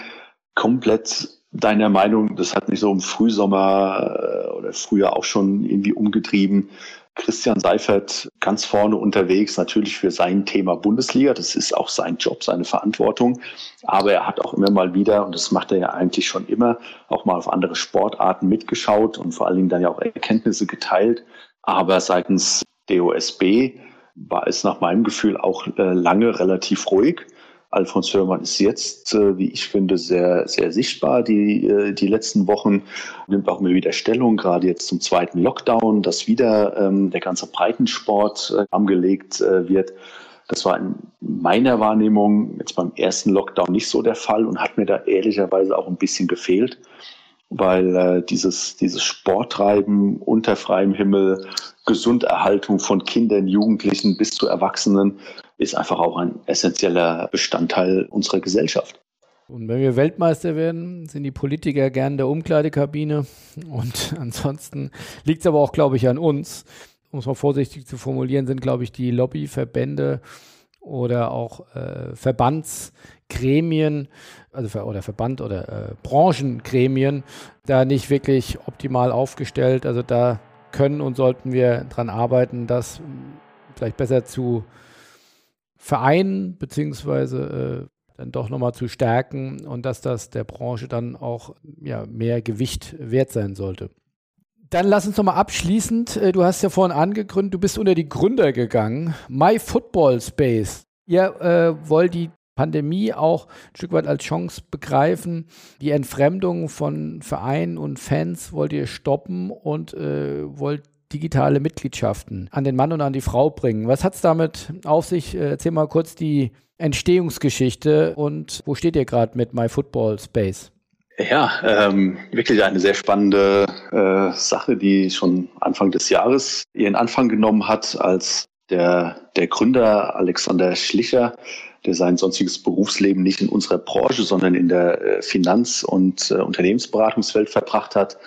komplett deiner Meinung, das hat mich so im Frühsommer äh, oder früher auch schon irgendwie umgetrieben. Christian Seifert ganz vorne unterwegs, natürlich für sein Thema Bundesliga. Das ist auch sein Job, seine Verantwortung. Aber er hat auch immer mal wieder, und das macht er ja eigentlich schon immer, auch mal auf andere Sportarten mitgeschaut und vor allen Dingen dann ja auch Erkenntnisse geteilt. Aber seitens DOSB war es nach meinem Gefühl auch äh, lange relativ ruhig. Alfons Hörmann ist jetzt, äh, wie ich finde, sehr, sehr sichtbar die, äh, die letzten Wochen, nimmt auch immer wieder Stellung, gerade jetzt zum zweiten Lockdown, dass wieder ähm, der ganze Breitensport äh, angelegt äh, wird. Das war in meiner Wahrnehmung jetzt beim ersten Lockdown nicht so der Fall und hat mir da ehrlicherweise auch ein bisschen gefehlt, weil äh, dieses, dieses Sporttreiben unter freiem Himmel, Gesunderhaltung von Kindern, Jugendlichen bis zu Erwachsenen ist einfach auch ein essentieller Bestandteil unserer Gesellschaft. Und wenn wir Weltmeister werden, sind die Politiker gern der Umkleidekabine. Und ansonsten liegt es aber auch, glaube ich, an uns. Um es mal vorsichtig zu formulieren, sind, glaube ich, die Lobbyverbände oder auch äh, Verbandsgremien, also oder Verband oder äh, Branchengremien, da nicht wirklich optimal aufgestellt. Also da können und sollten wir dran arbeiten, das vielleicht besser zu vereinen, beziehungsweise äh, dann doch nochmal zu stärken und dass das der Branche dann auch ja, mehr Gewicht wert sein sollte. Dann lass uns nochmal abschließend, äh, du hast ja vorhin angegründet, du bist unter die Gründer gegangen, My Football Space. Ihr äh, wollt die Pandemie auch ein Stück weit als Chance begreifen. Die Entfremdung von Vereinen und Fans wollt ihr stoppen und äh, wollt digitale Mitgliedschaften an den Mann und an die Frau bringen. Was hat es damit auf sich? Äh, erzähl mal kurz die Entstehungsgeschichte und wo steht ihr gerade mit My Football Space? Ja, ähm, wirklich eine sehr spannende äh, Sache, die schon Anfang des Jahres ihren Anfang genommen hat, als der, der Gründer Alexander Schlicher der sein sonstiges Berufsleben nicht in unserer Branche, sondern in der äh, Finanz- und äh, Unternehmensberatungswelt verbracht hat,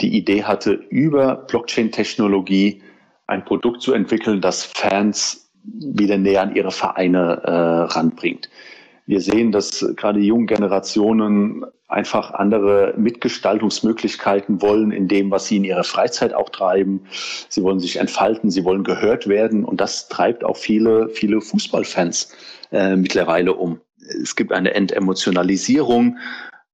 die Idee hatte, über Blockchain-Technologie ein Produkt zu entwickeln, das Fans wieder näher an ihre Vereine äh, ranbringt. Wir sehen, dass gerade die jungen Generationen einfach andere Mitgestaltungsmöglichkeiten wollen in dem, was sie in ihrer Freizeit auch treiben. Sie wollen sich entfalten, sie wollen gehört werden und das treibt auch viele, viele Fußballfans äh, mittlerweile um. Es gibt eine Entemotionalisierung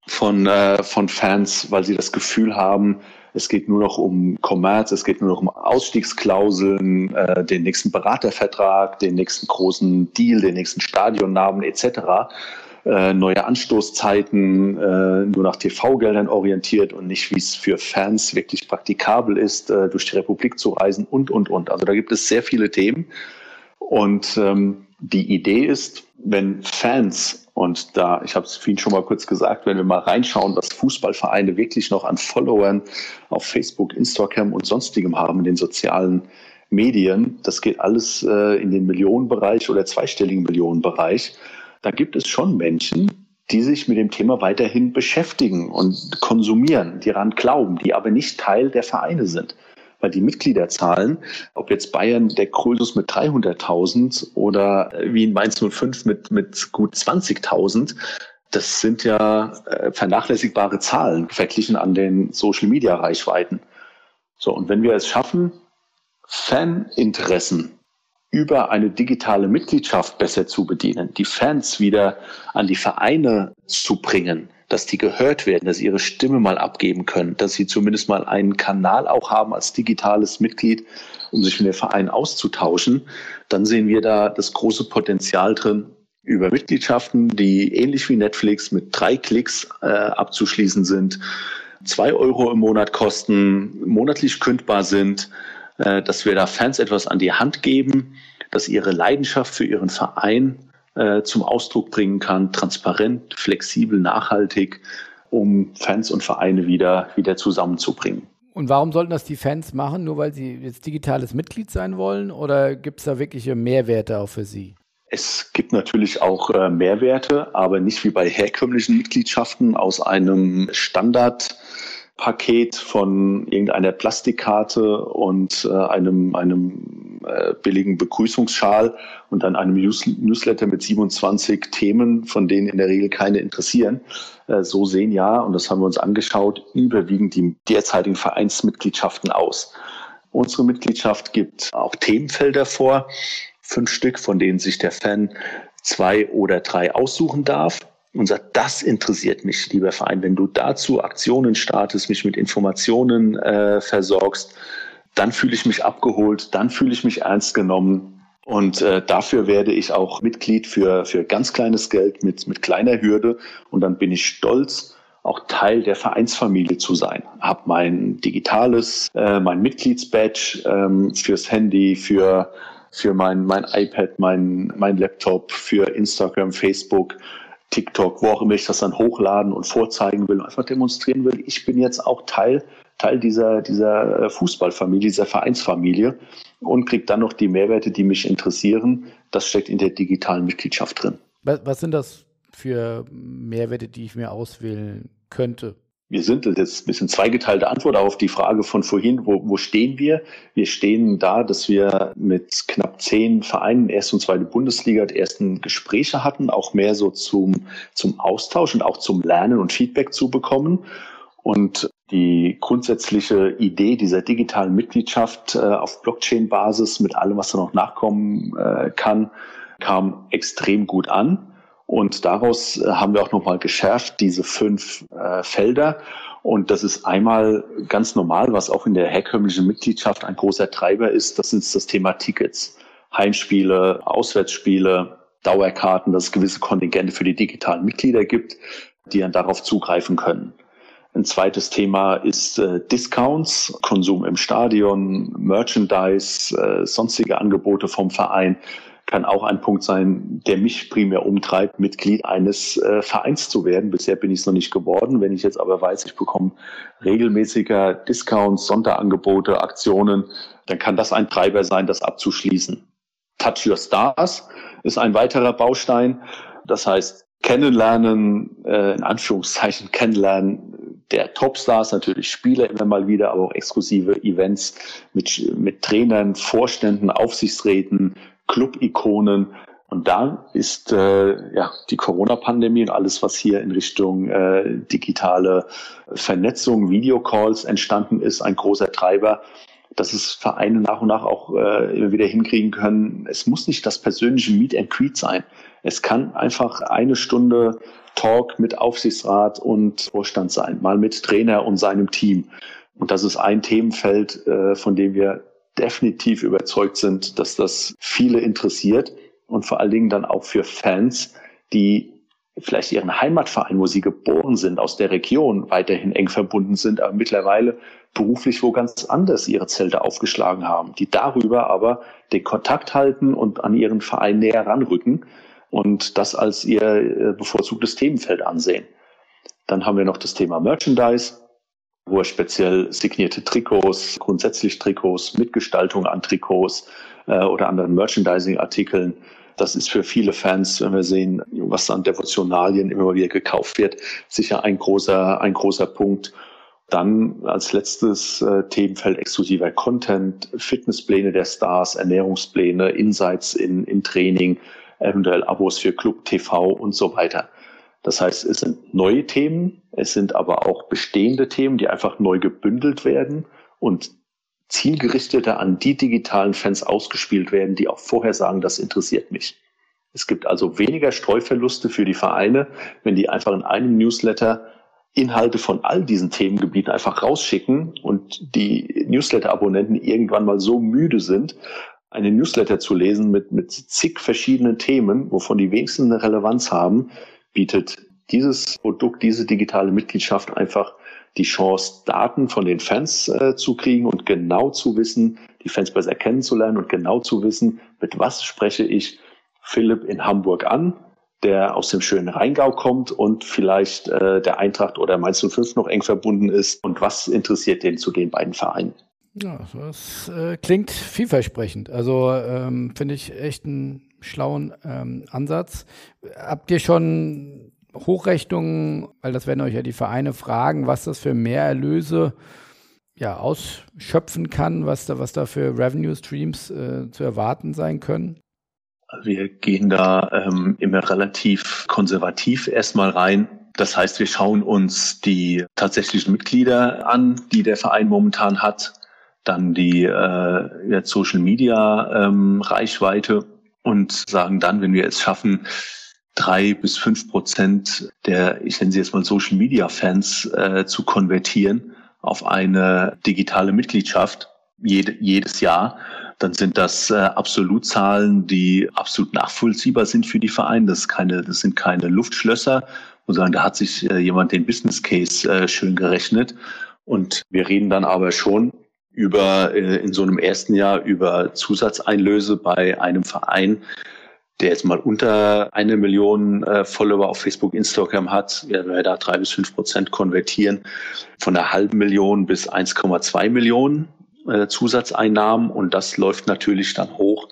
von, äh, von Fans, weil sie das Gefühl haben, es geht nur noch um Kommerz, es geht nur noch um Ausstiegsklauseln, äh, den nächsten Beratervertrag, den nächsten großen Deal, den nächsten Stadionnamen etc. Äh, neue Anstoßzeiten, äh, nur nach TV-Geldern orientiert und nicht, wie es für Fans wirklich praktikabel ist, äh, durch die Republik zu reisen und, und, und. Also da gibt es sehr viele Themen. Und ähm, die Idee ist, wenn Fans, und da, ich habe es vorhin schon mal kurz gesagt, wenn wir mal reinschauen, was Fußballvereine wirklich noch an Followern auf Facebook, Instagram und sonstigem haben in den sozialen Medien, das geht alles äh, in den Millionenbereich oder zweistelligen Millionenbereich. Da gibt es schon Menschen, die sich mit dem Thema weiterhin beschäftigen und konsumieren, die daran glauben, die aber nicht Teil der Vereine sind weil die Mitgliederzahlen, ob jetzt Bayern der Krösus mit 300.000 oder wie in Mainz 05 mit, mit gut 20.000, das sind ja äh, vernachlässigbare Zahlen verglichen an den Social-Media-Reichweiten. So, und wenn wir es schaffen, Faninteressen über eine digitale Mitgliedschaft besser zu bedienen, die Fans wieder an die Vereine zu bringen, dass die gehört werden, dass sie ihre Stimme mal abgeben können, dass sie zumindest mal einen Kanal auch haben als digitales Mitglied, um sich mit dem Verein auszutauschen, dann sehen wir da das große Potenzial drin, über Mitgliedschaften, die ähnlich wie Netflix mit drei Klicks äh, abzuschließen sind, zwei Euro im Monat kosten, monatlich kündbar sind, äh, dass wir da Fans etwas an die Hand geben, dass ihre Leidenschaft für ihren Verein äh, zum Ausdruck bringen kann, transparent, flexibel, nachhaltig, um Fans und Vereine wieder, wieder zusammenzubringen. Und warum sollten das die Fans machen? Nur weil sie jetzt digitales Mitglied sein wollen? Oder gibt es da wirkliche Mehrwerte auch für sie? Es gibt natürlich auch äh, Mehrwerte, aber nicht wie bei herkömmlichen Mitgliedschaften aus einem Standardpaket von irgendeiner Plastikkarte und äh, einem, einem äh, billigen Begrüßungsschal und dann einem News Newsletter mit 27 Themen, von denen in der Regel keine interessieren. Äh, so sehen ja, und das haben wir uns angeschaut, überwiegend die derzeitigen Vereinsmitgliedschaften aus. Unsere Mitgliedschaft gibt auch Themenfelder vor fünf Stück, von denen sich der Fan zwei oder drei aussuchen darf und sagt, das interessiert mich, lieber Verein. Wenn du dazu Aktionen startest, mich mit Informationen äh, versorgst, dann fühle ich mich abgeholt, dann fühle ich mich ernst genommen. Und äh, dafür werde ich auch Mitglied für, für ganz kleines Geld mit, mit kleiner Hürde. Und dann bin ich stolz, auch Teil der Vereinsfamilie zu sein. Hab mein digitales, äh, mein Mitgliedsbadge ähm, fürs Handy, für für mein, mein iPad, mein, mein Laptop, für Instagram, Facebook, TikTok, wo auch immer ich das dann hochladen und vorzeigen will, einfach demonstrieren will. Ich bin jetzt auch Teil, Teil dieser, dieser äh, Fußballfamilie, dieser Vereinsfamilie und kriege dann noch die Mehrwerte, die mich interessieren. Das steckt in der digitalen Mitgliedschaft drin. Was, sind das für Mehrwerte, die ich mir auswählen könnte? Wir sind, das ist ein bisschen zweigeteilte Antwort auf die Frage von vorhin, wo, wo stehen wir? Wir stehen da, dass wir mit knapp zehn Vereinen, erste und zweite Bundesliga, die ersten Gespräche hatten, auch mehr so zum, zum Austausch und auch zum Lernen und Feedback zu bekommen. Und die grundsätzliche Idee dieser digitalen Mitgliedschaft äh, auf Blockchain-Basis mit allem, was da noch nachkommen äh, kann, kam extrem gut an. Und daraus äh, haben wir auch nochmal geschärft, diese fünf äh, Felder. Und das ist einmal ganz normal, was auch in der herkömmlichen Mitgliedschaft ein großer Treiber ist. Das ist das Thema Tickets. Heimspiele, Auswärtsspiele, Dauerkarten, dass es gewisse Kontingente für die digitalen Mitglieder gibt, die dann darauf zugreifen können. Ein zweites Thema ist äh, Discounts, Konsum im Stadion, Merchandise, äh, sonstige Angebote vom Verein kann auch ein Punkt sein, der mich primär umtreibt, Mitglied eines äh, Vereins zu werden. Bisher bin ich es noch nicht geworden. Wenn ich jetzt aber weiß, ich bekomme regelmäßiger Discounts, Sonderangebote, Aktionen, dann kann das ein Treiber sein, das abzuschließen. Touch Your Stars ist ein weiterer Baustein. Das heißt, kennenlernen, äh, in Anführungszeichen kennenlernen der Topstars, natürlich Spieler immer mal wieder, aber auch exklusive Events mit, mit Trainern, Vorständen, Aufsichtsräten, Club-Ikonen. Und da ist äh, ja die Corona-Pandemie und alles, was hier in Richtung äh, digitale Vernetzung, Videocalls entstanden ist, ein großer Treiber, dass es Vereine nach und nach auch äh, immer wieder hinkriegen können. Es muss nicht das persönliche Meet and Greet sein. Es kann einfach eine Stunde Talk mit Aufsichtsrat und Vorstand sein, mal mit Trainer und seinem Team. Und das ist ein Themenfeld, äh, von dem wir definitiv überzeugt sind, dass das viele interessiert und vor allen Dingen dann auch für Fans, die vielleicht ihren Heimatverein, wo sie geboren sind, aus der Region weiterhin eng verbunden sind, aber mittlerweile beruflich wo ganz anders ihre Zelte aufgeschlagen haben, die darüber aber den Kontakt halten und an ihren Verein näher ranrücken und das als ihr äh, bevorzugtes Themenfeld ansehen. Dann haben wir noch das Thema Merchandise wo er speziell signierte Trikots, grundsätzlich Trikots, Mitgestaltung an Trikots äh, oder anderen Merchandising-Artikeln. Das ist für viele Fans, wenn wir sehen, was an Devotionalien immer wieder gekauft wird, sicher ein großer, ein großer Punkt. Dann als letztes äh, Themenfeld exklusiver Content, Fitnesspläne der Stars, Ernährungspläne, Insights in, in Training, eventuell Abos für Club TV und so weiter. Das heißt, es sind neue Themen, es sind aber auch bestehende Themen, die einfach neu gebündelt werden und zielgerichteter an die digitalen Fans ausgespielt werden, die auch vorher sagen, das interessiert mich. Es gibt also weniger Streuverluste für die Vereine, wenn die einfach in einem Newsletter Inhalte von all diesen Themengebieten einfach rausschicken und die Newsletter-Abonnenten irgendwann mal so müde sind, eine Newsletter zu lesen mit, mit zig verschiedenen Themen, wovon die wenigsten eine Relevanz haben, bietet dieses Produkt, diese digitale Mitgliedschaft einfach die Chance, Daten von den Fans äh, zu kriegen und genau zu wissen, die Fans besser kennenzulernen und genau zu wissen, mit was spreche ich Philipp in Hamburg an, der aus dem schönen Rheingau kommt und vielleicht äh, der Eintracht oder Mainz 05 noch eng verbunden ist und was interessiert den zu den beiden Vereinen? Ja, das äh, klingt vielversprechend. Also ähm, finde ich echt einen schlauen ähm, Ansatz. Habt ihr schon Hochrechnungen, weil das werden euch ja die Vereine fragen, was das für Mehrerlöse ja, ausschöpfen kann, was da, was da für Revenue Streams äh, zu erwarten sein können? Wir gehen da ähm, immer relativ konservativ erstmal rein. Das heißt, wir schauen uns die tatsächlichen Mitglieder an, die der Verein momentan hat, dann die äh, Social Media ähm, Reichweite und sagen dann, wenn wir es schaffen, drei bis fünf Prozent der, ich nenne sie jetzt mal Social Media Fans äh, zu konvertieren auf eine digitale Mitgliedschaft jede, jedes Jahr, dann sind das äh, Absolutzahlen, die absolut nachvollziehbar sind für die Vereine. Das, ist keine, das sind keine Luftschlösser. Und sagen, da hat sich äh, jemand den Business Case äh, schön gerechnet. Und wir reden dann aber schon über äh, in so einem ersten Jahr über Zusatzeinlöse bei einem Verein, der jetzt mal unter eine Million äh, Follower auf Facebook, Instagram hat, werden wir da drei bis fünf Prozent konvertieren, von einer halben Million bis 1,2 Millionen äh, Zusatzeinnahmen. Und das läuft natürlich dann hoch,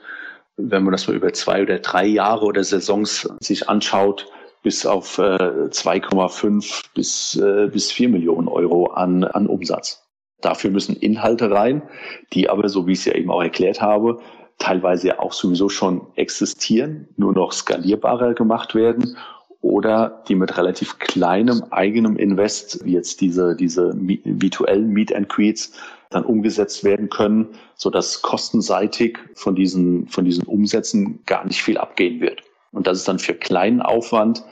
wenn man das mal über zwei oder drei Jahre oder Saisons sich anschaut, bis auf äh, 2,5 bis, äh, bis 4 Millionen Euro an, an Umsatz. Dafür müssen Inhalte rein, die aber, so wie ich es ja eben auch erklärt habe, teilweise ja auch sowieso schon existieren, nur noch skalierbarer gemacht werden oder die mit relativ kleinem eigenem Invest, wie jetzt diese, diese virtuellen Meet and Greets, dann umgesetzt werden können, so dass kostenseitig von diesen, von diesen Umsätzen gar nicht viel abgehen wird. Und das ist dann für kleinen Aufwand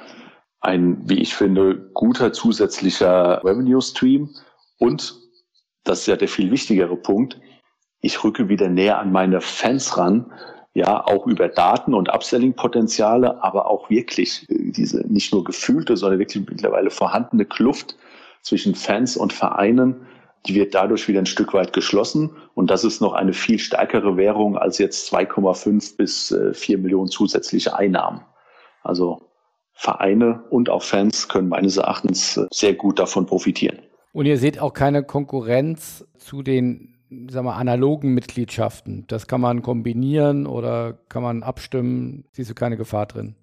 ein, wie ich finde, guter zusätzlicher Revenue Stream. Und das ist ja der viel wichtigere Punkt. Ich rücke wieder näher an meine Fans ran, ja, auch über Daten und Upselling-Potenziale, aber auch wirklich äh, diese nicht nur gefühlte, sondern wirklich mittlerweile vorhandene Kluft zwischen Fans und Vereinen die wird dadurch wieder ein Stück weit geschlossen. Und das ist noch eine viel stärkere Währung als jetzt 2,5 bis 4 äh, Millionen zusätzliche Einnahmen. Also Vereine und auch Fans können meines Erachtens äh, sehr gut davon profitieren. Und ihr seht auch keine Konkurrenz zu den sagen wir, analogen Mitgliedschaften. Das kann man kombinieren oder kann man abstimmen. Siehst du keine Gefahr drin?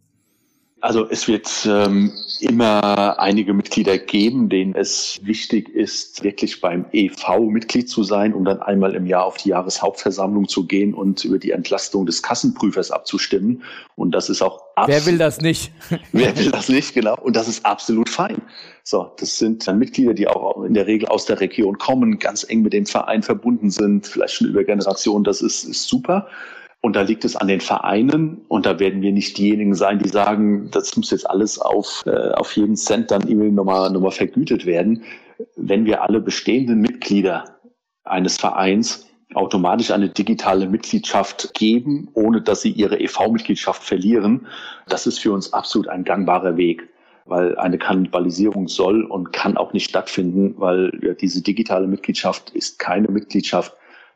Also es wird ähm, immer einige Mitglieder geben, denen es wichtig ist, wirklich beim EV Mitglied zu sein, um dann einmal im Jahr auf die Jahreshauptversammlung zu gehen und über die Entlastung des Kassenprüfers abzustimmen. Und das ist auch Wer will das nicht? Wer will das nicht, genau. Und das ist absolut fein. So, das sind dann Mitglieder, die auch in der Regel aus der Region kommen, ganz eng mit dem Verein verbunden sind, vielleicht schon über Generationen. Das ist, ist super. Und da liegt es an den Vereinen und da werden wir nicht diejenigen sein, die sagen, das muss jetzt alles auf, äh, auf jeden Cent dann irgendwie nochmal, nochmal vergütet werden. Wenn wir alle bestehenden Mitglieder eines Vereins automatisch eine digitale Mitgliedschaft geben, ohne dass sie ihre EV-Mitgliedschaft verlieren, das ist für uns absolut ein gangbarer Weg weil eine Kannibalisierung soll und kann auch nicht stattfinden, weil ja, diese digitale Mitgliedschaft ist keine Mitgliedschaft,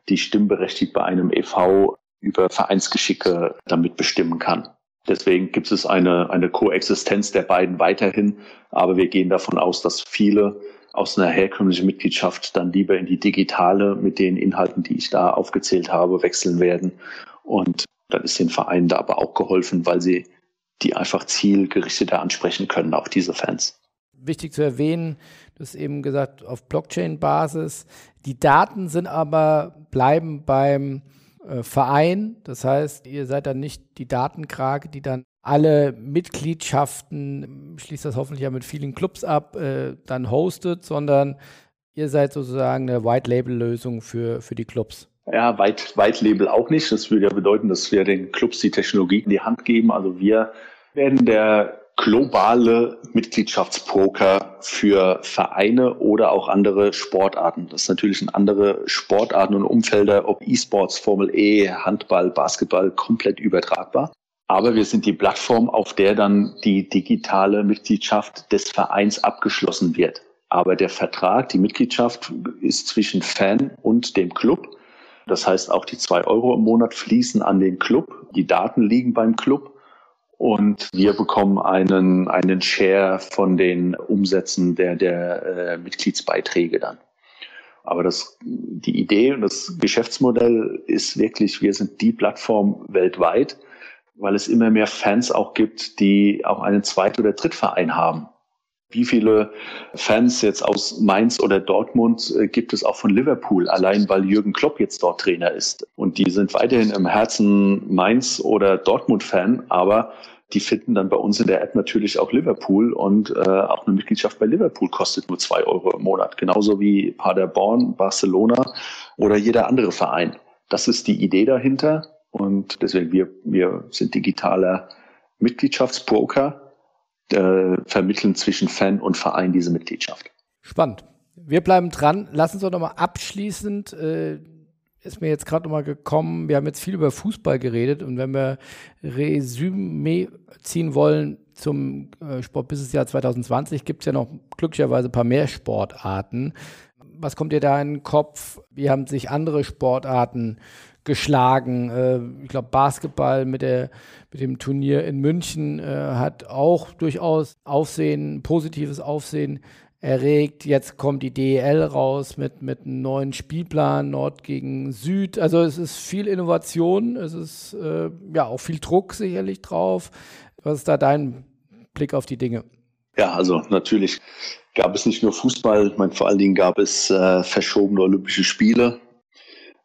die stimmberechtigt bei einem EV über Vereinsgeschicke damit bestimmen kann. Deswegen gibt es eine, eine Koexistenz der beiden weiterhin, aber wir gehen davon aus, dass viele aus einer herkömmlichen Mitgliedschaft dann lieber in die digitale mit den Inhalten, die ich da aufgezählt habe, wechseln werden. Und dann ist den Vereinen da aber auch geholfen, weil sie die einfach zielgerichteter ansprechen können, auch diese Fans. Wichtig zu erwähnen, du hast eben gesagt, auf Blockchain-Basis. Die Daten sind aber, bleiben beim äh, Verein. Das heißt, ihr seid dann nicht die Datenkrake, die dann alle Mitgliedschaften, schließt das hoffentlich ja mit vielen Clubs ab, äh, dann hostet, sondern ihr seid sozusagen eine White-Label-Lösung für, für die Clubs. Ja, White, White Label auch nicht. Das würde ja bedeuten, dass wir den Clubs die Technologie in die Hand geben. Also wir werden der globale Mitgliedschaftspoker für Vereine oder auch andere Sportarten. Das ist natürlich in andere Sportarten und Umfelder, ob E-Sports, Formel E, Handball, Basketball, komplett übertragbar. Aber wir sind die Plattform, auf der dann die digitale Mitgliedschaft des Vereins abgeschlossen wird. Aber der Vertrag, die Mitgliedschaft ist zwischen Fan und dem Club. Das heißt, auch die zwei Euro im Monat fließen an den Club. Die Daten liegen beim Club und wir bekommen einen, einen Share von den Umsätzen der, der äh, Mitgliedsbeiträge dann. Aber das, die Idee und das Geschäftsmodell ist wirklich, wir sind die Plattform weltweit, weil es immer mehr Fans auch gibt, die auch einen Zweit- oder Drittverein haben. Wie viele Fans jetzt aus Mainz oder Dortmund äh, gibt es auch von Liverpool, allein weil Jürgen Klopp jetzt dort Trainer ist. Und die sind weiterhin im Herzen Mainz oder Dortmund-Fan, aber die finden dann bei uns in der App natürlich auch Liverpool und äh, auch eine Mitgliedschaft bei Liverpool kostet nur zwei Euro im Monat, genauso wie Paderborn, Barcelona oder jeder andere Verein. Das ist die Idee dahinter und deswegen wir, wir sind digitaler Mitgliedschaftsbroker, äh, vermitteln zwischen Fan und Verein diese Mitgliedschaft. Spannend. Wir bleiben dran. Lass uns doch nochmal abschließend äh, ist mir jetzt gerade nochmal gekommen, wir haben jetzt viel über Fußball geredet und wenn wir Resümee ziehen wollen zum äh, Sportbusinessjahr 2020, gibt es ja noch glücklicherweise ein paar mehr Sportarten. Was kommt dir da in den Kopf? Wie haben sich andere Sportarten geschlagen? Äh, ich glaube, Basketball mit, der, mit dem Turnier in München äh, hat auch durchaus Aufsehen, positives Aufsehen erregt. Jetzt kommt die DEL raus mit, mit einem neuen Spielplan, Nord gegen Süd. Also es ist viel Innovation, es ist äh, ja auch viel Druck sicherlich drauf. Was ist da dein Blick auf die Dinge? Ja, also natürlich gab es nicht nur Fußball, ich meine, vor allen Dingen gab es äh, verschobene Olympische Spiele,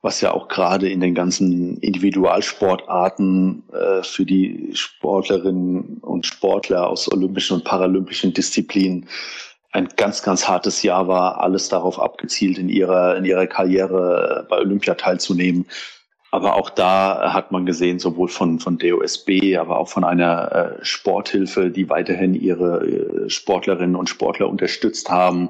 was ja auch gerade in den ganzen Individualsportarten äh, für die Sportlerinnen und Sportler aus olympischen und paralympischen Disziplinen ein ganz, ganz hartes Jahr war, alles darauf abgezielt, in ihrer, in ihrer Karriere bei Olympia teilzunehmen. Aber auch da hat man gesehen, sowohl von, von DOSB, aber auch von einer äh, Sporthilfe, die weiterhin ihre äh, Sportlerinnen und Sportler unterstützt haben,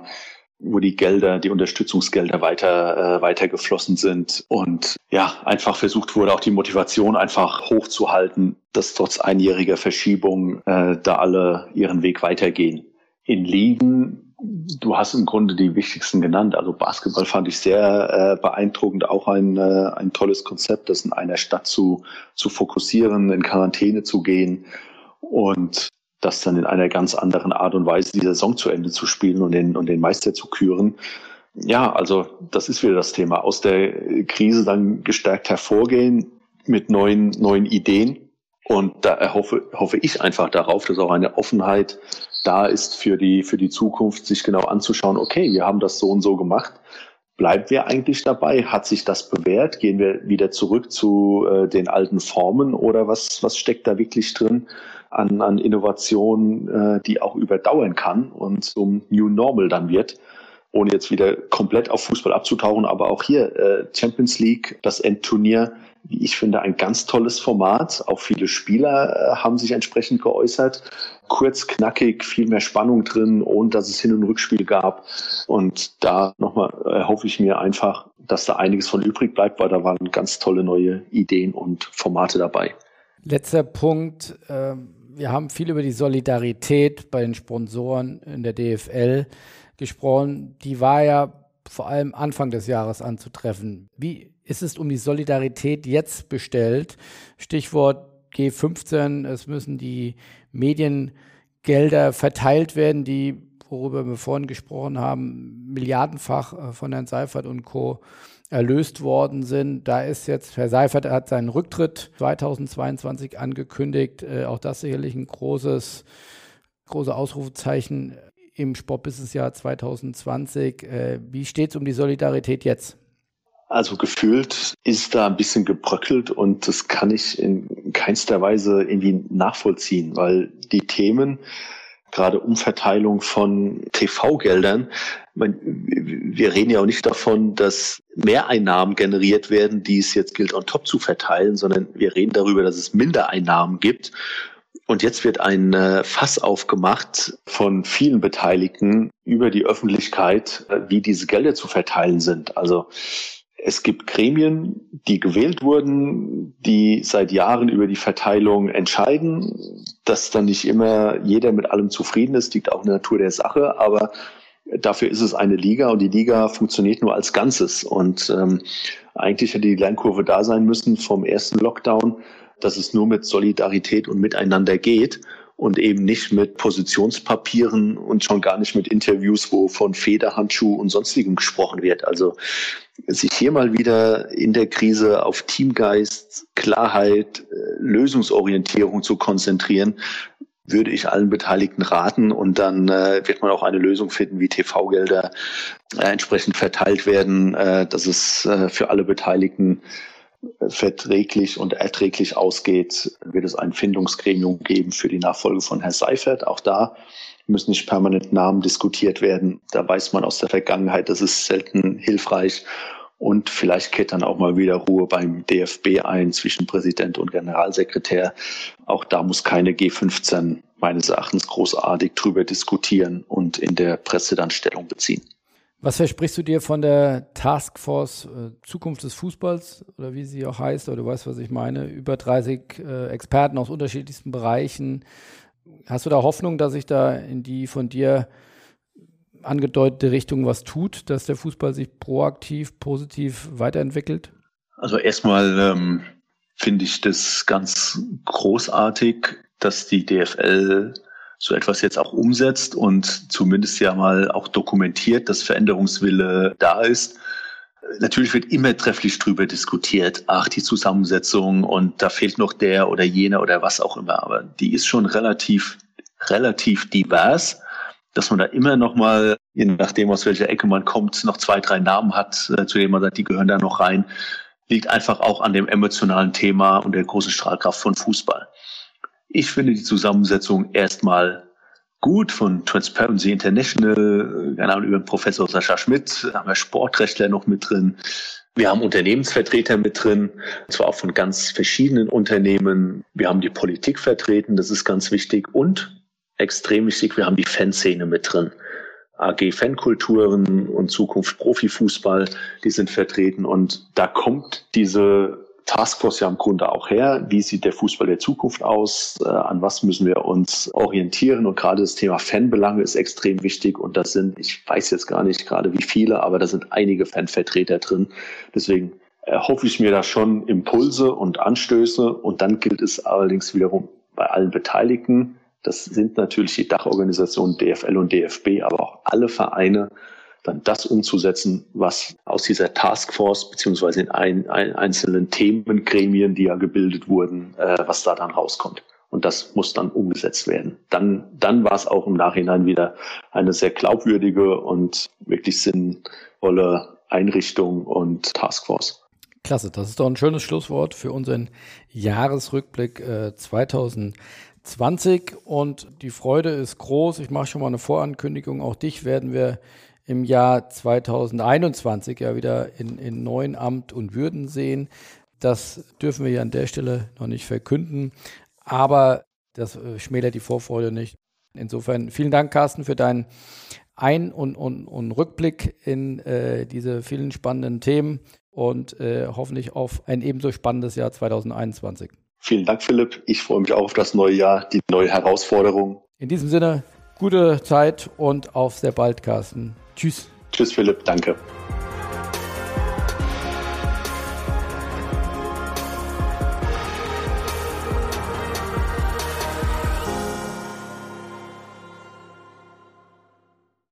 wo die Gelder, die Unterstützungsgelder weiter, äh, weiter geflossen sind. Und ja, einfach versucht wurde, auch die Motivation einfach hochzuhalten, dass trotz einjähriger Verschiebung äh, da alle ihren Weg weitergehen. In Ligen, du hast im Grunde die wichtigsten genannt. Also Basketball fand ich sehr äh, beeindruckend, auch ein, äh, ein tolles Konzept, das in einer Stadt zu, zu fokussieren, in Quarantäne zu gehen. Und das dann in einer ganz anderen Art und Weise die Saison zu Ende zu spielen und den, und den Meister zu küren. Ja, also das ist wieder das Thema. Aus der Krise dann gestärkt hervorgehen mit neuen, neuen Ideen. Und da erhoffe, hoffe ich einfach darauf, dass auch eine Offenheit da ist für die, für die Zukunft, sich genau anzuschauen, okay, wir haben das so und so gemacht. Bleiben wir eigentlich dabei? Hat sich das bewährt? Gehen wir wieder zurück zu äh, den alten Formen oder was, was steckt da wirklich drin an, an Innovation, äh, die auch überdauern kann und zum New Normal dann wird? Ohne jetzt wieder komplett auf Fußball abzutauchen, aber auch hier äh, Champions League, das Endturnier, wie ich finde, ein ganz tolles Format. Auch viele Spieler äh, haben sich entsprechend geäußert. Kurz, knackig, viel mehr Spannung drin, ohne dass es Hin- und Rückspiel gab. Und da nochmal erhoffe ich mir einfach, dass da einiges von übrig bleibt, weil da waren ganz tolle neue Ideen und Formate dabei. Letzter Punkt. Ähm, wir haben viel über die Solidarität bei den Sponsoren in der DFL gesprochen. Die war ja vor allem Anfang des Jahres anzutreffen. Wie ist es um die Solidarität jetzt bestellt? Stichwort G15, es müssen die Mediengelder verteilt werden, die, worüber wir vorhin gesprochen haben, milliardenfach äh, von Herrn Seifert und Co. erlöst worden sind. Da ist jetzt, Herr Seifert hat seinen Rücktritt 2022 angekündigt. Äh, auch das sicherlich ein großes, große Ausrufezeichen im Sportbusinessjahr 2020. Äh, wie steht es um die Solidarität jetzt? Also gefühlt ist da ein bisschen gebröckelt und das kann ich in keinster Weise irgendwie nachvollziehen, weil die Themen, gerade Umverteilung von TV-Geldern. Wir reden ja auch nicht davon, dass Mehreinnahmen generiert werden, die es jetzt gilt, on top zu verteilen, sondern wir reden darüber, dass es Mindereinnahmen gibt. Und jetzt wird ein äh, Fass aufgemacht von vielen Beteiligten über die Öffentlichkeit, äh, wie diese Gelder zu verteilen sind. Also es gibt Gremien, die gewählt wurden, die seit Jahren über die Verteilung entscheiden. Dass dann nicht immer jeder mit allem zufrieden ist, liegt auch in der Natur der Sache. Aber dafür ist es eine Liga und die Liga funktioniert nur als Ganzes. Und ähm, eigentlich hätte die Lernkurve da sein müssen vom ersten Lockdown, dass es nur mit Solidarität und Miteinander geht und eben nicht mit Positionspapieren und schon gar nicht mit Interviews, wo von Federhandschuh und sonstigem gesprochen wird. Also sich hier mal wieder in der Krise auf Teamgeist, Klarheit, äh, Lösungsorientierung zu konzentrieren, würde ich allen Beteiligten raten und dann äh, wird man auch eine Lösung finden, wie TV-Gelder äh, entsprechend verteilt werden, äh, dass es äh, für alle Beteiligten verträglich und erträglich ausgeht, wird es ein Findungsgremium geben für die Nachfolge von Herrn Seifert. Auch da müssen nicht permanent Namen diskutiert werden. Da weiß man aus der Vergangenheit, das ist selten hilfreich. Und vielleicht kehrt dann auch mal wieder Ruhe beim DFB ein zwischen Präsident und Generalsekretär. Auch da muss keine G15 meines Erachtens großartig drüber diskutieren und in der Presse dann Stellung beziehen. Was versprichst du dir von der Taskforce äh, Zukunft des Fußballs oder wie sie auch heißt, oder du weißt, was ich meine? Über 30 äh, Experten aus unterschiedlichsten Bereichen. Hast du da Hoffnung, dass sich da in die von dir angedeutete Richtung was tut, dass der Fußball sich proaktiv, positiv weiterentwickelt? Also erstmal ähm, finde ich das ganz großartig, dass die DFL so etwas jetzt auch umsetzt und zumindest ja mal auch dokumentiert, dass Veränderungswille da ist. Natürlich wird immer trefflich drüber diskutiert, ach, die Zusammensetzung und da fehlt noch der oder jener oder was auch immer, aber die ist schon relativ, relativ divers, dass man da immer noch mal, je nachdem aus welcher Ecke man kommt, noch zwei, drei Namen hat, äh, zu denen man sagt, die gehören da noch rein, liegt einfach auch an dem emotionalen Thema und der großen Strahlkraft von Fußball. Ich finde die Zusammensetzung erstmal gut von Transparency International, keine Ahnung, über den Professor Sascha Schmidt, haben wir Sportrechtler noch mit drin. Wir haben Unternehmensvertreter mit drin, und zwar auch von ganz verschiedenen Unternehmen. Wir haben die Politik vertreten, das ist ganz wichtig. Und extrem wichtig, wir haben die Fanszene mit drin. AG Fankulturen und Zukunft Profifußball, die sind vertreten. Und da kommt diese Taskforce ja im Grunde auch her. Wie sieht der Fußball der Zukunft aus? Äh, an was müssen wir uns orientieren? Und gerade das Thema Fanbelange ist extrem wichtig. Und das sind, ich weiß jetzt gar nicht gerade wie viele, aber da sind einige Fanvertreter drin. Deswegen hoffe ich mir da schon Impulse und Anstöße. Und dann gilt es allerdings wiederum bei allen Beteiligten. Das sind natürlich die Dachorganisationen DFL und DFB, aber auch alle Vereine, dann das umzusetzen, was aus dieser Taskforce beziehungsweise in ein, ein, einzelnen Themengremien, die ja gebildet wurden, äh, was da dann rauskommt. Und das muss dann umgesetzt werden. Dann, dann war es auch im Nachhinein wieder eine sehr glaubwürdige und wirklich sinnvolle Einrichtung und Taskforce. Klasse, das ist doch ein schönes Schlusswort für unseren Jahresrückblick äh, 2020 und die Freude ist groß. Ich mache schon mal eine Vorankündigung. Auch dich werden wir im Jahr 2021 ja wieder in, in neuen Amt und Würden sehen. Das dürfen wir ja an der Stelle noch nicht verkünden, aber das äh, schmälert die Vorfreude nicht. Insofern vielen Dank, Carsten, für deinen Ein- und, und, und Rückblick in äh, diese vielen spannenden Themen und äh, hoffentlich auf ein ebenso spannendes Jahr 2021. Vielen Dank, Philipp. Ich freue mich auch auf das neue Jahr, die neue Herausforderung. In diesem Sinne, gute Zeit und auf sehr bald, Carsten. Tschüss. Tschüss, Philipp. Danke.